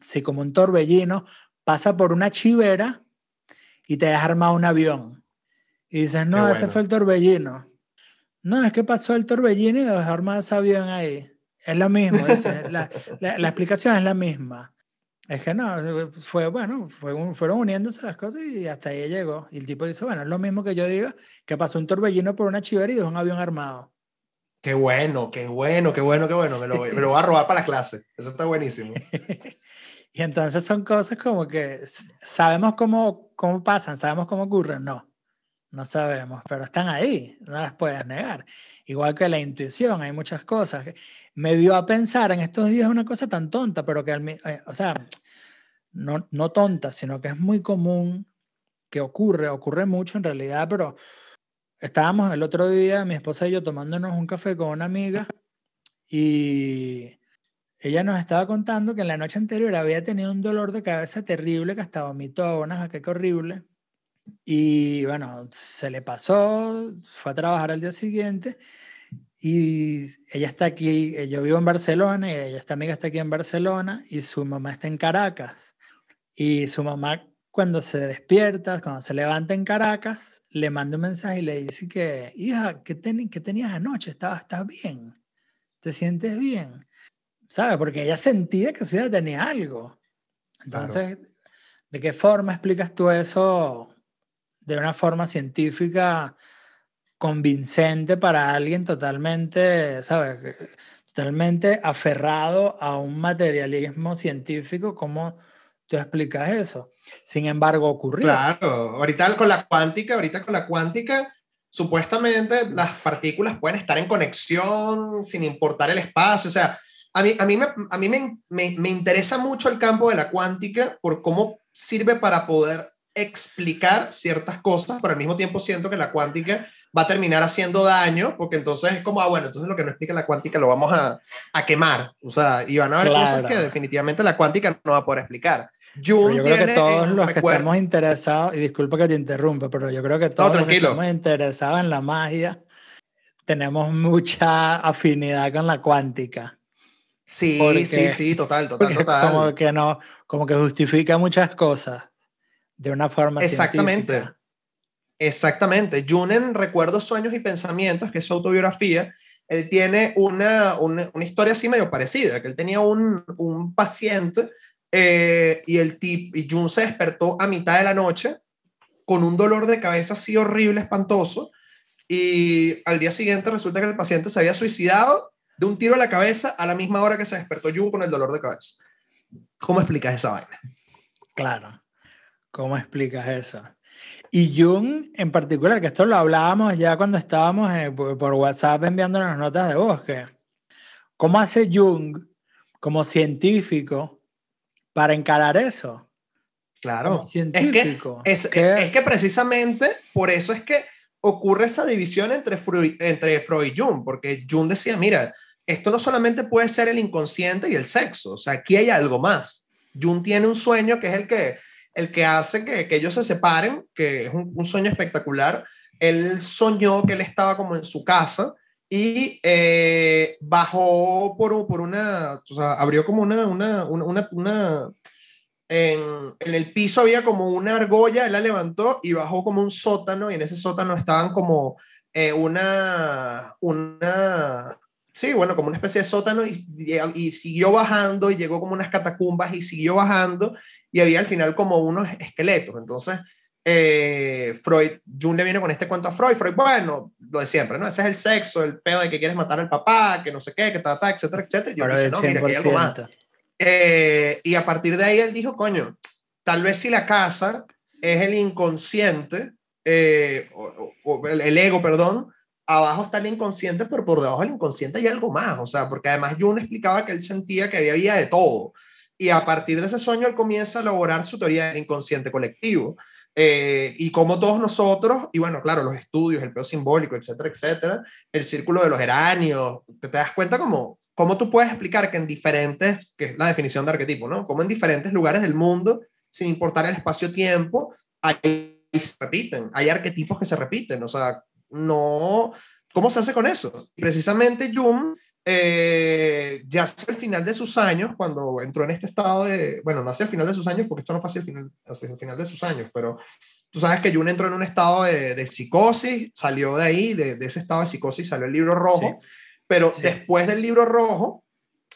sí, como un torbellino, pasa por una chivera y te deja armado un avión. Y dices, no, ese fue el torbellino. No, es que pasó el torbellino y dejó armado ese avión ahí. Es lo mismo, la, la, la, explicación es la misma. Es que no, fue bueno, fue fueron uniéndose las cosas y hasta ahí llegó. Y el tipo dice, bueno, es lo mismo que yo diga que pasó un torbellino por una chivera y dejó un avión armado. Qué bueno, qué bueno, qué bueno, qué bueno. Me lo, me lo voy a robar para la clase. Eso está buenísimo. y entonces son cosas como que sabemos cómo, cómo pasan, sabemos cómo ocurren. No, no sabemos, pero están ahí, no las puedes negar. Igual que la intuición, hay muchas cosas. Me dio a pensar en estos días una cosa tan tonta, pero que, eh, o sea, no, no tonta, sino que es muy común que ocurre, ocurre mucho en realidad, pero estábamos el otro día, mi esposa y yo, tomándonos un café con una amiga y ella nos estaba contando que en la noche anterior había tenido un dolor de cabeza terrible, que hasta vomitó, una qué horrible y bueno, se le pasó, fue a trabajar al día siguiente y ella está aquí, eh, yo vivo en Barcelona y ella, esta amiga está aquí en Barcelona y su mamá está en Caracas. Y su mamá cuando se despierta, cuando se levanta en Caracas, le manda un mensaje y le dice que, hija, ¿qué, qué tenías anoche? ¿Estabas, ¿Estás bien? ¿Te sientes bien? ¿Sabe? Porque ella sentía que su hija tenía algo. Entonces, ¿de qué forma explicas tú eso de una forma científica convincente para alguien totalmente, ¿sabes? Totalmente aferrado a un materialismo científico, ¿cómo tú explicas eso? Sin embargo, ocurrió. Claro, ahorita con la cuántica, ahorita con la cuántica, supuestamente las partículas pueden estar en conexión sin importar el espacio, o sea, a mí, a mí, me, a mí me, me, me interesa mucho el campo de la cuántica por cómo sirve para poder explicar ciertas cosas, pero al mismo tiempo siento que la cuántica va a terminar haciendo daño, porque entonces es como, ah, bueno, entonces lo que no explica la cuántica lo vamos a, a quemar. O sea, y van a haber cosas que definitivamente la cuántica no va a poder explicar. yo creo que todos los que estamos interesados, y disculpa que te interrumpa, pero yo creo que todos los que estamos interesados en la magia tenemos mucha afinidad con la cuántica. Sí, sí, sí, total, total, total. Como que no, como que justifica muchas cosas de una forma Exactamente. Exactamente. Junen, Recuerdos, Sueños y Pensamientos, que es su autobiografía, él tiene una, una, una historia así medio parecida, que él tenía un, un paciente eh, y el tip, y Jun se despertó a mitad de la noche con un dolor de cabeza así horrible, espantoso, y al día siguiente resulta que el paciente se había suicidado de un tiro a la cabeza a la misma hora que se despertó Jun con el dolor de cabeza. ¿Cómo explicas esa vaina? Claro. ¿Cómo explicas eso? Y Jung en particular, que esto lo hablábamos ya cuando estábamos eh, por WhatsApp enviándonos notas de voz, ¿cómo hace Jung como científico para encarar eso? Claro, científico. Es que, es, que precisamente por eso es que ocurre esa división entre Freud, entre Freud y Jung, porque Jung decía, mira, esto no solamente puede ser el inconsciente y el sexo, o sea, aquí hay algo más. Jung tiene un sueño que es el que el que hace que, que ellos se separen, que es un, sueño espectacular. Él soñó que él estaba como en su casa y eh, bajó por, por una, o abrió como una, una, una, una en, en, el piso había como una argolla, él la levantó y bajó como un sótano y en ese sótano estaban como eh, una, una, sí, bueno, como una especie de sótano y, y, siguió bajando y llegó como unas catacumbas y siguió bajando y había al final como unos esqueletos. Entonces, eh, Freud, Jung le viene con este cuento a Freud, Freud, bueno, lo de siempre, ¿no? Ese es el sexo, el pedo de que quieres matar al papá, que no sé qué, que trata, etcétera, etcétera. yo dice, no, mira, que hay algo más. Eh, y a partir de ahí él dijo, coño, tal vez si la casa es el inconsciente, eh, o, el, ego, perdón, abajo está el inconsciente, pero por debajo del inconsciente hay algo más, o sea, porque además Jung explicaba que él sentía que había vida de todo. Y a partir de ese sueño él comienza a elaborar su teoría del inconsciente colectivo. Eh, y como todos nosotros, y bueno, claro, los estudios, el peo simbólico, etcétera, etcétera, el círculo de los geranios, te, te das cuenta como cómo tú puedes explicar que en diferentes, que es la definición de arquetipo, ¿no? Como en diferentes lugares del mundo, sin importar el espacio-tiempo, hay, se repiten, hay arquetipos que se repiten, o sea, no, ¿cómo se hace con eso? Precisamente Jung eh, ya hacia el final de sus años, cuando entró en este estado de, bueno, no hacia el final de sus años, porque esto no fue hacia el final, hacia el final de sus años, pero tú sabes que Jung entró en un estado de, de psicosis, salió de ahí, de, de, ese estado de psicosis salió el libro rojo, pero después del libro rojo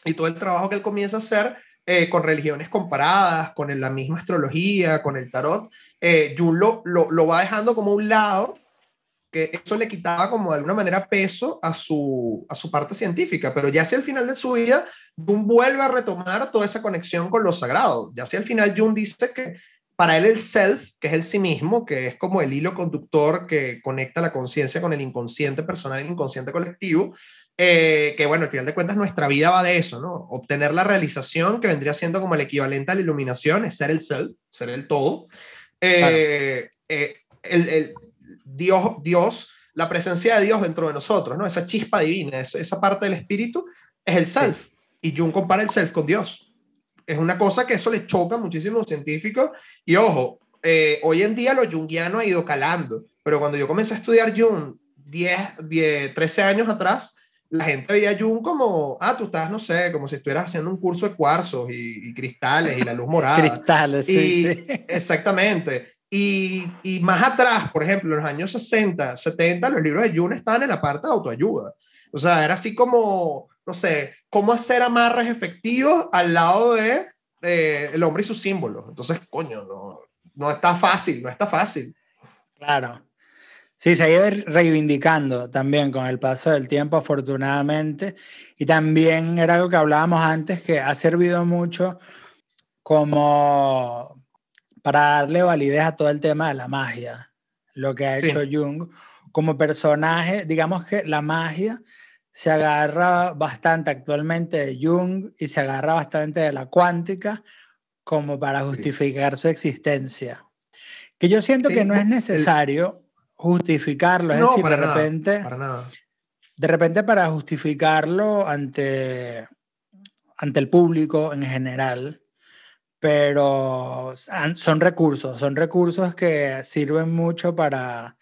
y todo el trabajo que él comienza a hacer eh, con religiones comparadas, con la misma astrología, con el tarot, eh, Jung lo, lo, lo va dejando como un lado que eso le quitaba como de alguna manera peso a su, a su parte científica, pero ya hacia el final de su vida, Jung vuelve a retomar toda esa conexión con lo sagrado. Ya hacia el final, Jung dice que para él el self, que es el sí mismo, que es como el hilo conductor que conecta la conciencia con el inconsciente personal el inconsciente colectivo, eh, que bueno, al final de cuentas nuestra vida va de eso, ¿no? Obtener la realización, que vendría siendo como el equivalente a la iluminación, es ser el self, ser el todo. Eh, eh, el, el, Dios, Dios, la presencia de Dios dentro de nosotros, ¿no? Esa chispa divina, esa, parte del espíritu es el self. Y Jung compara el self con Dios. Es una cosa que eso le choca muchísimo a los científicos. Y ojo, eh, hoy en día lo jungiano ha ido calando, pero cuando yo comencé a estudiar Jung 10, 10 13 años atrás, la gente veía a Jung como, ah, tú estás, no sé, como si estuvieras haciendo un curso de cuarzos y, y cristales y la luz morada. cristales, sí, sí. Exactamente. Y, y, más atrás, por ejemplo, en los años 60, 70, los libros de Jung estaban en la parte de autoayuda. O sea, era así como, no sé, cómo hacer amarres efectivos al lado de eh, el hombre y sus símbolos. Entonces, coño, no, no está fácil, no está fácil. Claro. Sí, se ha ido reivindicando también con el paso del tiempo, afortunadamente. Y también era algo que hablábamos antes, que ha servido mucho como para darle validez a todo el tema de la magia, lo que ha hecho sí. Jung. Como personaje, digamos que la magia se agarra bastante actualmente de Jung y se agarra bastante de la cuántica como para justificar sí. su existencia. Que yo siento sí, que no es necesario el... justificarlo, es no, decir, para de nada, repente, para nada. de repente para justificarlo ante, ante el público en general, pero son recursos, son recursos que sirven mucho para,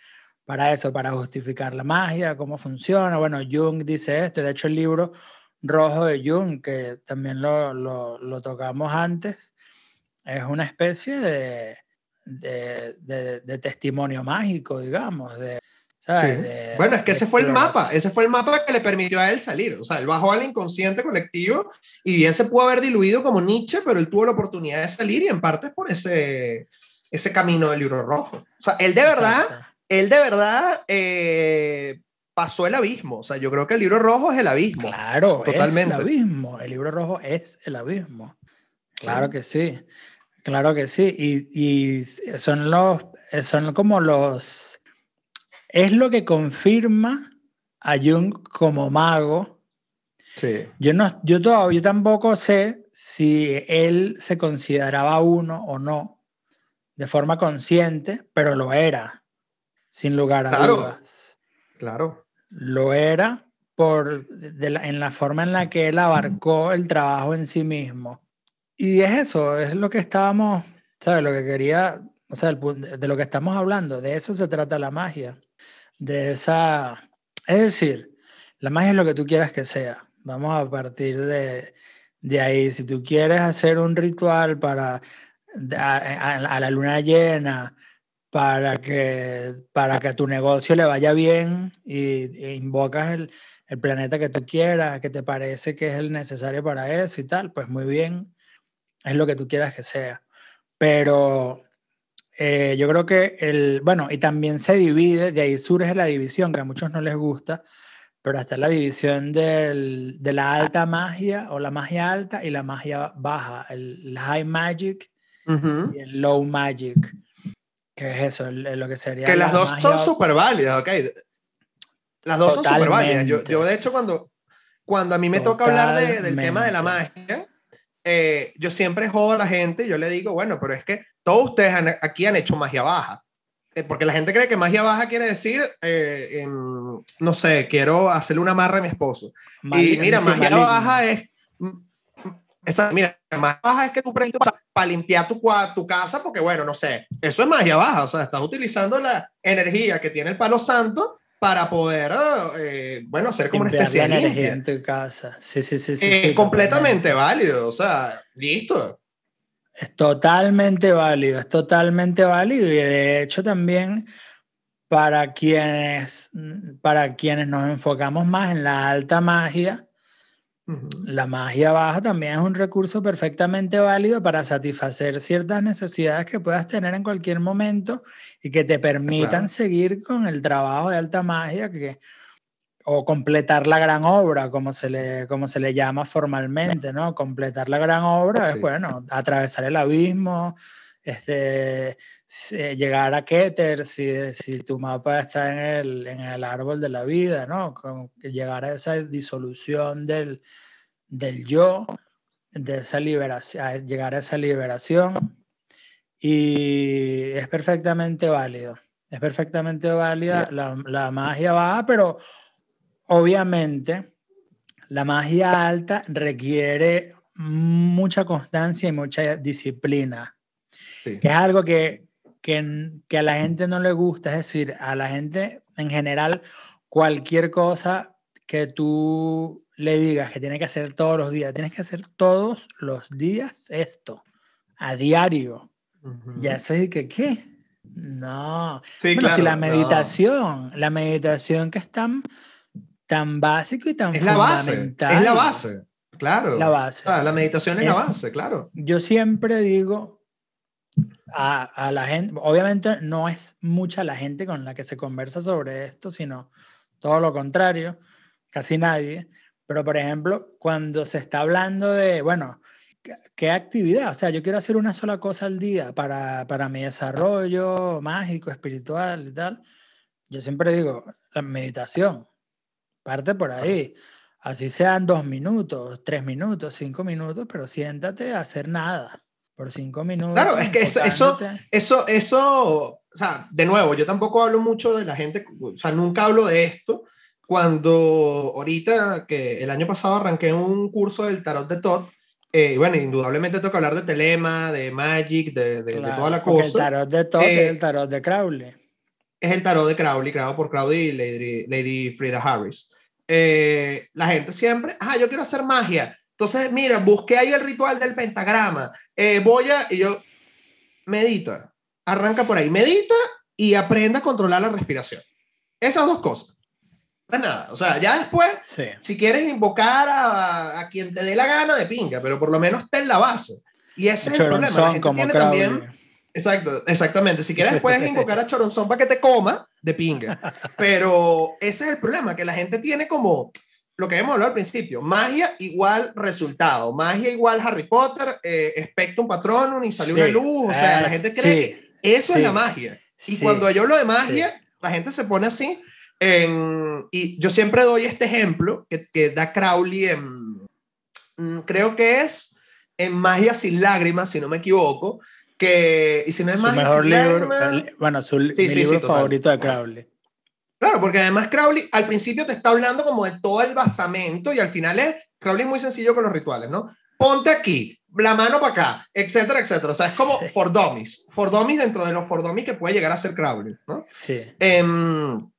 para eso, para justificar la magia, cómo funciona. Bueno, Jung dice esto, de hecho el libro rojo de Jung, que también lo, lo, tocamos antes, es una especie de, de, de, de testimonio mágico, digamos, de, Sí. De, bueno, es que ese fue el mapa, ese fue el mapa que le permitió a él salir. O sea, él bajó al inconsciente colectivo y bien se pudo haber diluido como Nietzsche, pero él tuvo la oportunidad de salir y en parte por ese, ese camino del libro rojo. O sea, él de verdad, Exacto. él de verdad eh, pasó el abismo. O sea, yo creo que el libro rojo es el abismo. Claro, totalmente. Es el abismo. El libro rojo es el abismo. Claro que sí. Claro que sí. Y, y son los, son como los es lo que confirma a Jung como mago. Sí. Yo, no, yo, todo, yo tampoco sé si él se consideraba uno o no de forma consciente, pero lo era, sin lugar a claro, dudas. Claro. Lo era por, la, en la forma en la que él abarcó el trabajo en sí mismo. Y es eso, es lo que estábamos, ¿sabes? Lo que quería, o sea, de lo que estamos hablando, de eso se trata la magia de esa... Es decir, la magia es lo que tú quieras que sea. Vamos a partir de, de ahí. Si tú quieres hacer un ritual para a, a, a la luna llena, para que, para que a tu negocio le vaya bien y, e invocas el, el, planeta que tú quieras, que te parece que es el necesario para eso y tal, pues muy bien, es lo que tú quieras que sea. Pero eh, yo creo que el, bueno, y también se divide, de ahí surge la división, que a muchos no les gusta, pero está la división del, de la alta magia o la magia alta y la magia baja, el, high magic y el low magic. ¿Qué es eso? lo que sería. Que las dos son súper válidas, ¿ok? Las dos son súper válidas. Yo, yo, de hecho, cuando, cuando a mí me toca hablar de, del tema de la magia, eh, yo siempre jodo a la gente, yo le digo, bueno, pero es que todos ustedes aquí han hecho magia baja. Eh, porque la gente cree que magia baja quiere decir, eh, no sé, quiero hacerle una amarra a mi esposo. y mira, magia baja es esa, mira, más baja es que tú prestas para limpiar tu, tu casa, porque bueno, no sé, eso es magia baja, o sea, estás utilizando la energía que tiene el palo santo para poder, eh, bueno, ser como una especie de energía en tu casa. Sí, sí, sí. sí, sí completamente válido, o sea, listo. Es totalmente válido, es totalmente válido. Y de hecho también para quienes, para quienes nos enfocamos más en la alta magia, la magia baja también es un recurso perfectamente válido para satisfacer ciertas necesidades que puedas tener en cualquier momento y que te permitan seguir con el trabajo de alta magia que, o completar la gran obra, como se le, como se le llama formalmente, ¿no? Completar la gran obra es, bueno, atravesar el abismo, este, llegar a Keter, si, si tu mapa está en el, en el árbol de la vida, ¿no? Como que llegar a esa disolución del, del yo, de esa liberación, llegar a esa liberación. Y es perfectamente válido. Es perfectamente válida la, la magia baja, pero obviamente la magia alta requiere mucha constancia y mucha disciplina que es algo que, que, que, a la gente no le gusta, es decir, a la gente en general, cualquier cosa que tú le digas que tiene que hacer todos los días, tienes que hacer todos los días esto, a diario. Ya eso es que, ¿qué? No. Sí, bueno, si la meditación, la meditación que es tan, básico y tan es La base, es la base, claro. La base. la meditación es la base, claro. Yo siempre digo, a, a, la gente, obviamente no es mucha la gente con la que se conversa sobre esto, sino todo lo contrario, casi nadie. Pero, por ejemplo, cuando se está hablando de, bueno, ¿qué, actividad? O sea, yo quiero hacer una sola cosa al día para, para mi desarrollo mágico, espiritual y tal. Yo siempre digo, la meditación, parte por ahí. Así sean dos minutos, tres minutos, cinco minutos, pero siéntate a hacer nada por cinco minutos. Claro, es que eso, eso, eso, o sea, de nuevo, yo tampoco hablo mucho de la gente, o sea, nunca hablo de esto. Cuando ahorita, que el año pasado arranqué un curso del tarot de Todd, eh, bueno, indudablemente tengo que hablar de Telema, de Magic, de, de, toda la cosa. El tarot de Todd es el tarot de Crowley. Es el tarot de Crowley, creado por Crowley y Lady, Lady Frida Harris. Eh, la gente siempre, ah, yo quiero hacer magia. Entonces, mira, busqué ahí el ritual del pentagrama. Eh, voy a, y yo, medita, arranca por ahí, medita y aprenda a controlar la respiración. Esas dos cosas. Nada. O sea, ya después, si quieres invocar a, a, quien te dé la gana de pinga, pero por lo menos ten la base. Y ese es el problema. La gente tiene también. Exacto, exactamente. Si quieres, puedes invocar a Choronzón para que te coma de pinga. Pero ese es el problema, que la gente tiene como lo que hemos hablado al principio, magia igual resultado, magia igual Harry Potter, eh, Spectrum Patronum y salió una luz, o sea, la gente cree que eso es la magia. Y cuando yo hablo de magia, la gente se pone así, y yo siempre doy este ejemplo que, que da Crowley en, mm, creo que es en Magia sin lágrimas, si no me equivoco, que, y si no es Magia sin lágrimas... Bueno, su libro favorito de Crowley. Claro, porque además Crowley al principio te está hablando como de todo el basamento y al final es, Crowley es muy sencillo con los rituales, ¿no? Ponte aquí, la mano para acá, etcétera, etcétera. O sea, es como for dummies, for dummies dentro de los for dummies que puede llegar a ser Crowley, ¿no? Sí. Em,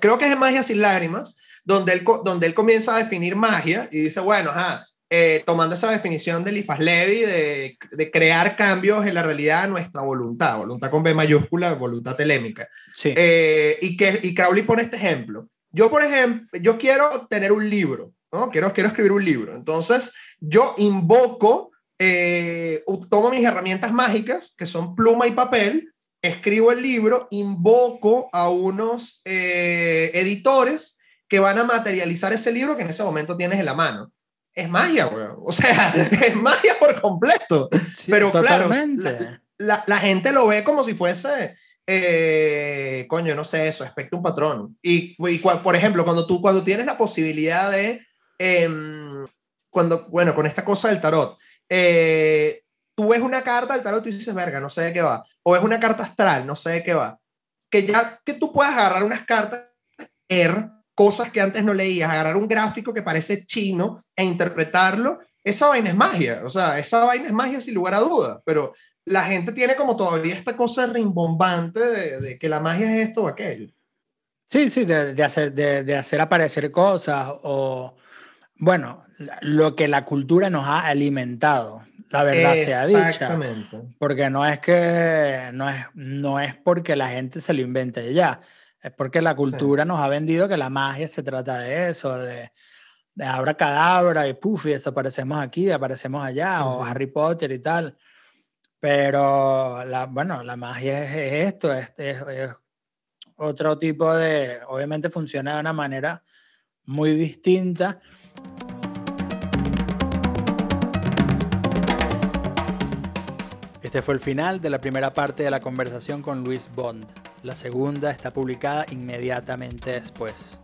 creo que es en Magia sin lágrimas, donde él, donde él comienza a definir magia y dice, bueno, ajá, eh, tomando esa definición de Lifas Levy de, de, crear cambios en la realidad a nuestra voluntad, voluntad con B mayúscula, voluntad telémica. Sí. Eh, y, que, y Crowley pone este ejemplo. Yo, por ejemplo, yo quiero tener un libro, ¿no? Quiero, quiero escribir un libro. Entonces, yo invoco, eh, tomo mis herramientas mágicas, que son pluma y papel, escribo el libro, invoco a unos editores que van a materializar ese libro que en ese momento tienes en la mano es magia, weón. O sea, es magia por completo. Pero claro, la, la, gente lo ve como si fuese, eh, coño, no sé eso, aspecto un patrón. Y, y, por ejemplo, cuando tú cuando tienes la posibilidad de, em, cuando, bueno, con esta cosa del tarot, eh, tú ves una carta del tarot y dices, verga, no sé de qué va. O es una carta astral, no sé de qué va. Que ya que tú puedas agarrar unas cartas, cosas que antes no leías, agarrar un gráfico que parece chino e interpretarlo, esa vaina es magia, o sea, esa vaina es magia sin lugar a duda, pero la gente tiene como todavía esta cosa rimbombante de, que la magia es esto o aquello. Sí, sí, de, hacer, de, hacer aparecer cosas o, bueno, lo que la cultura nos ha alimentado, la verdad sea dicha. Exactamente. Porque no es que, no es, no es porque la gente se lo invente ya, es porque la cultura nos ha vendido que la magia se trata de eso, de, de abra cadabra y puff, y desaparecemos aquí, aparecemos allá, o Harry Potter y tal. Pero, la, bueno, la magia es, esto, es, es, otro tipo de, obviamente funciona de una manera muy distinta. Este fue el final de la primera parte de la conversación con Luis Bond. La segunda está publicada inmediatamente después.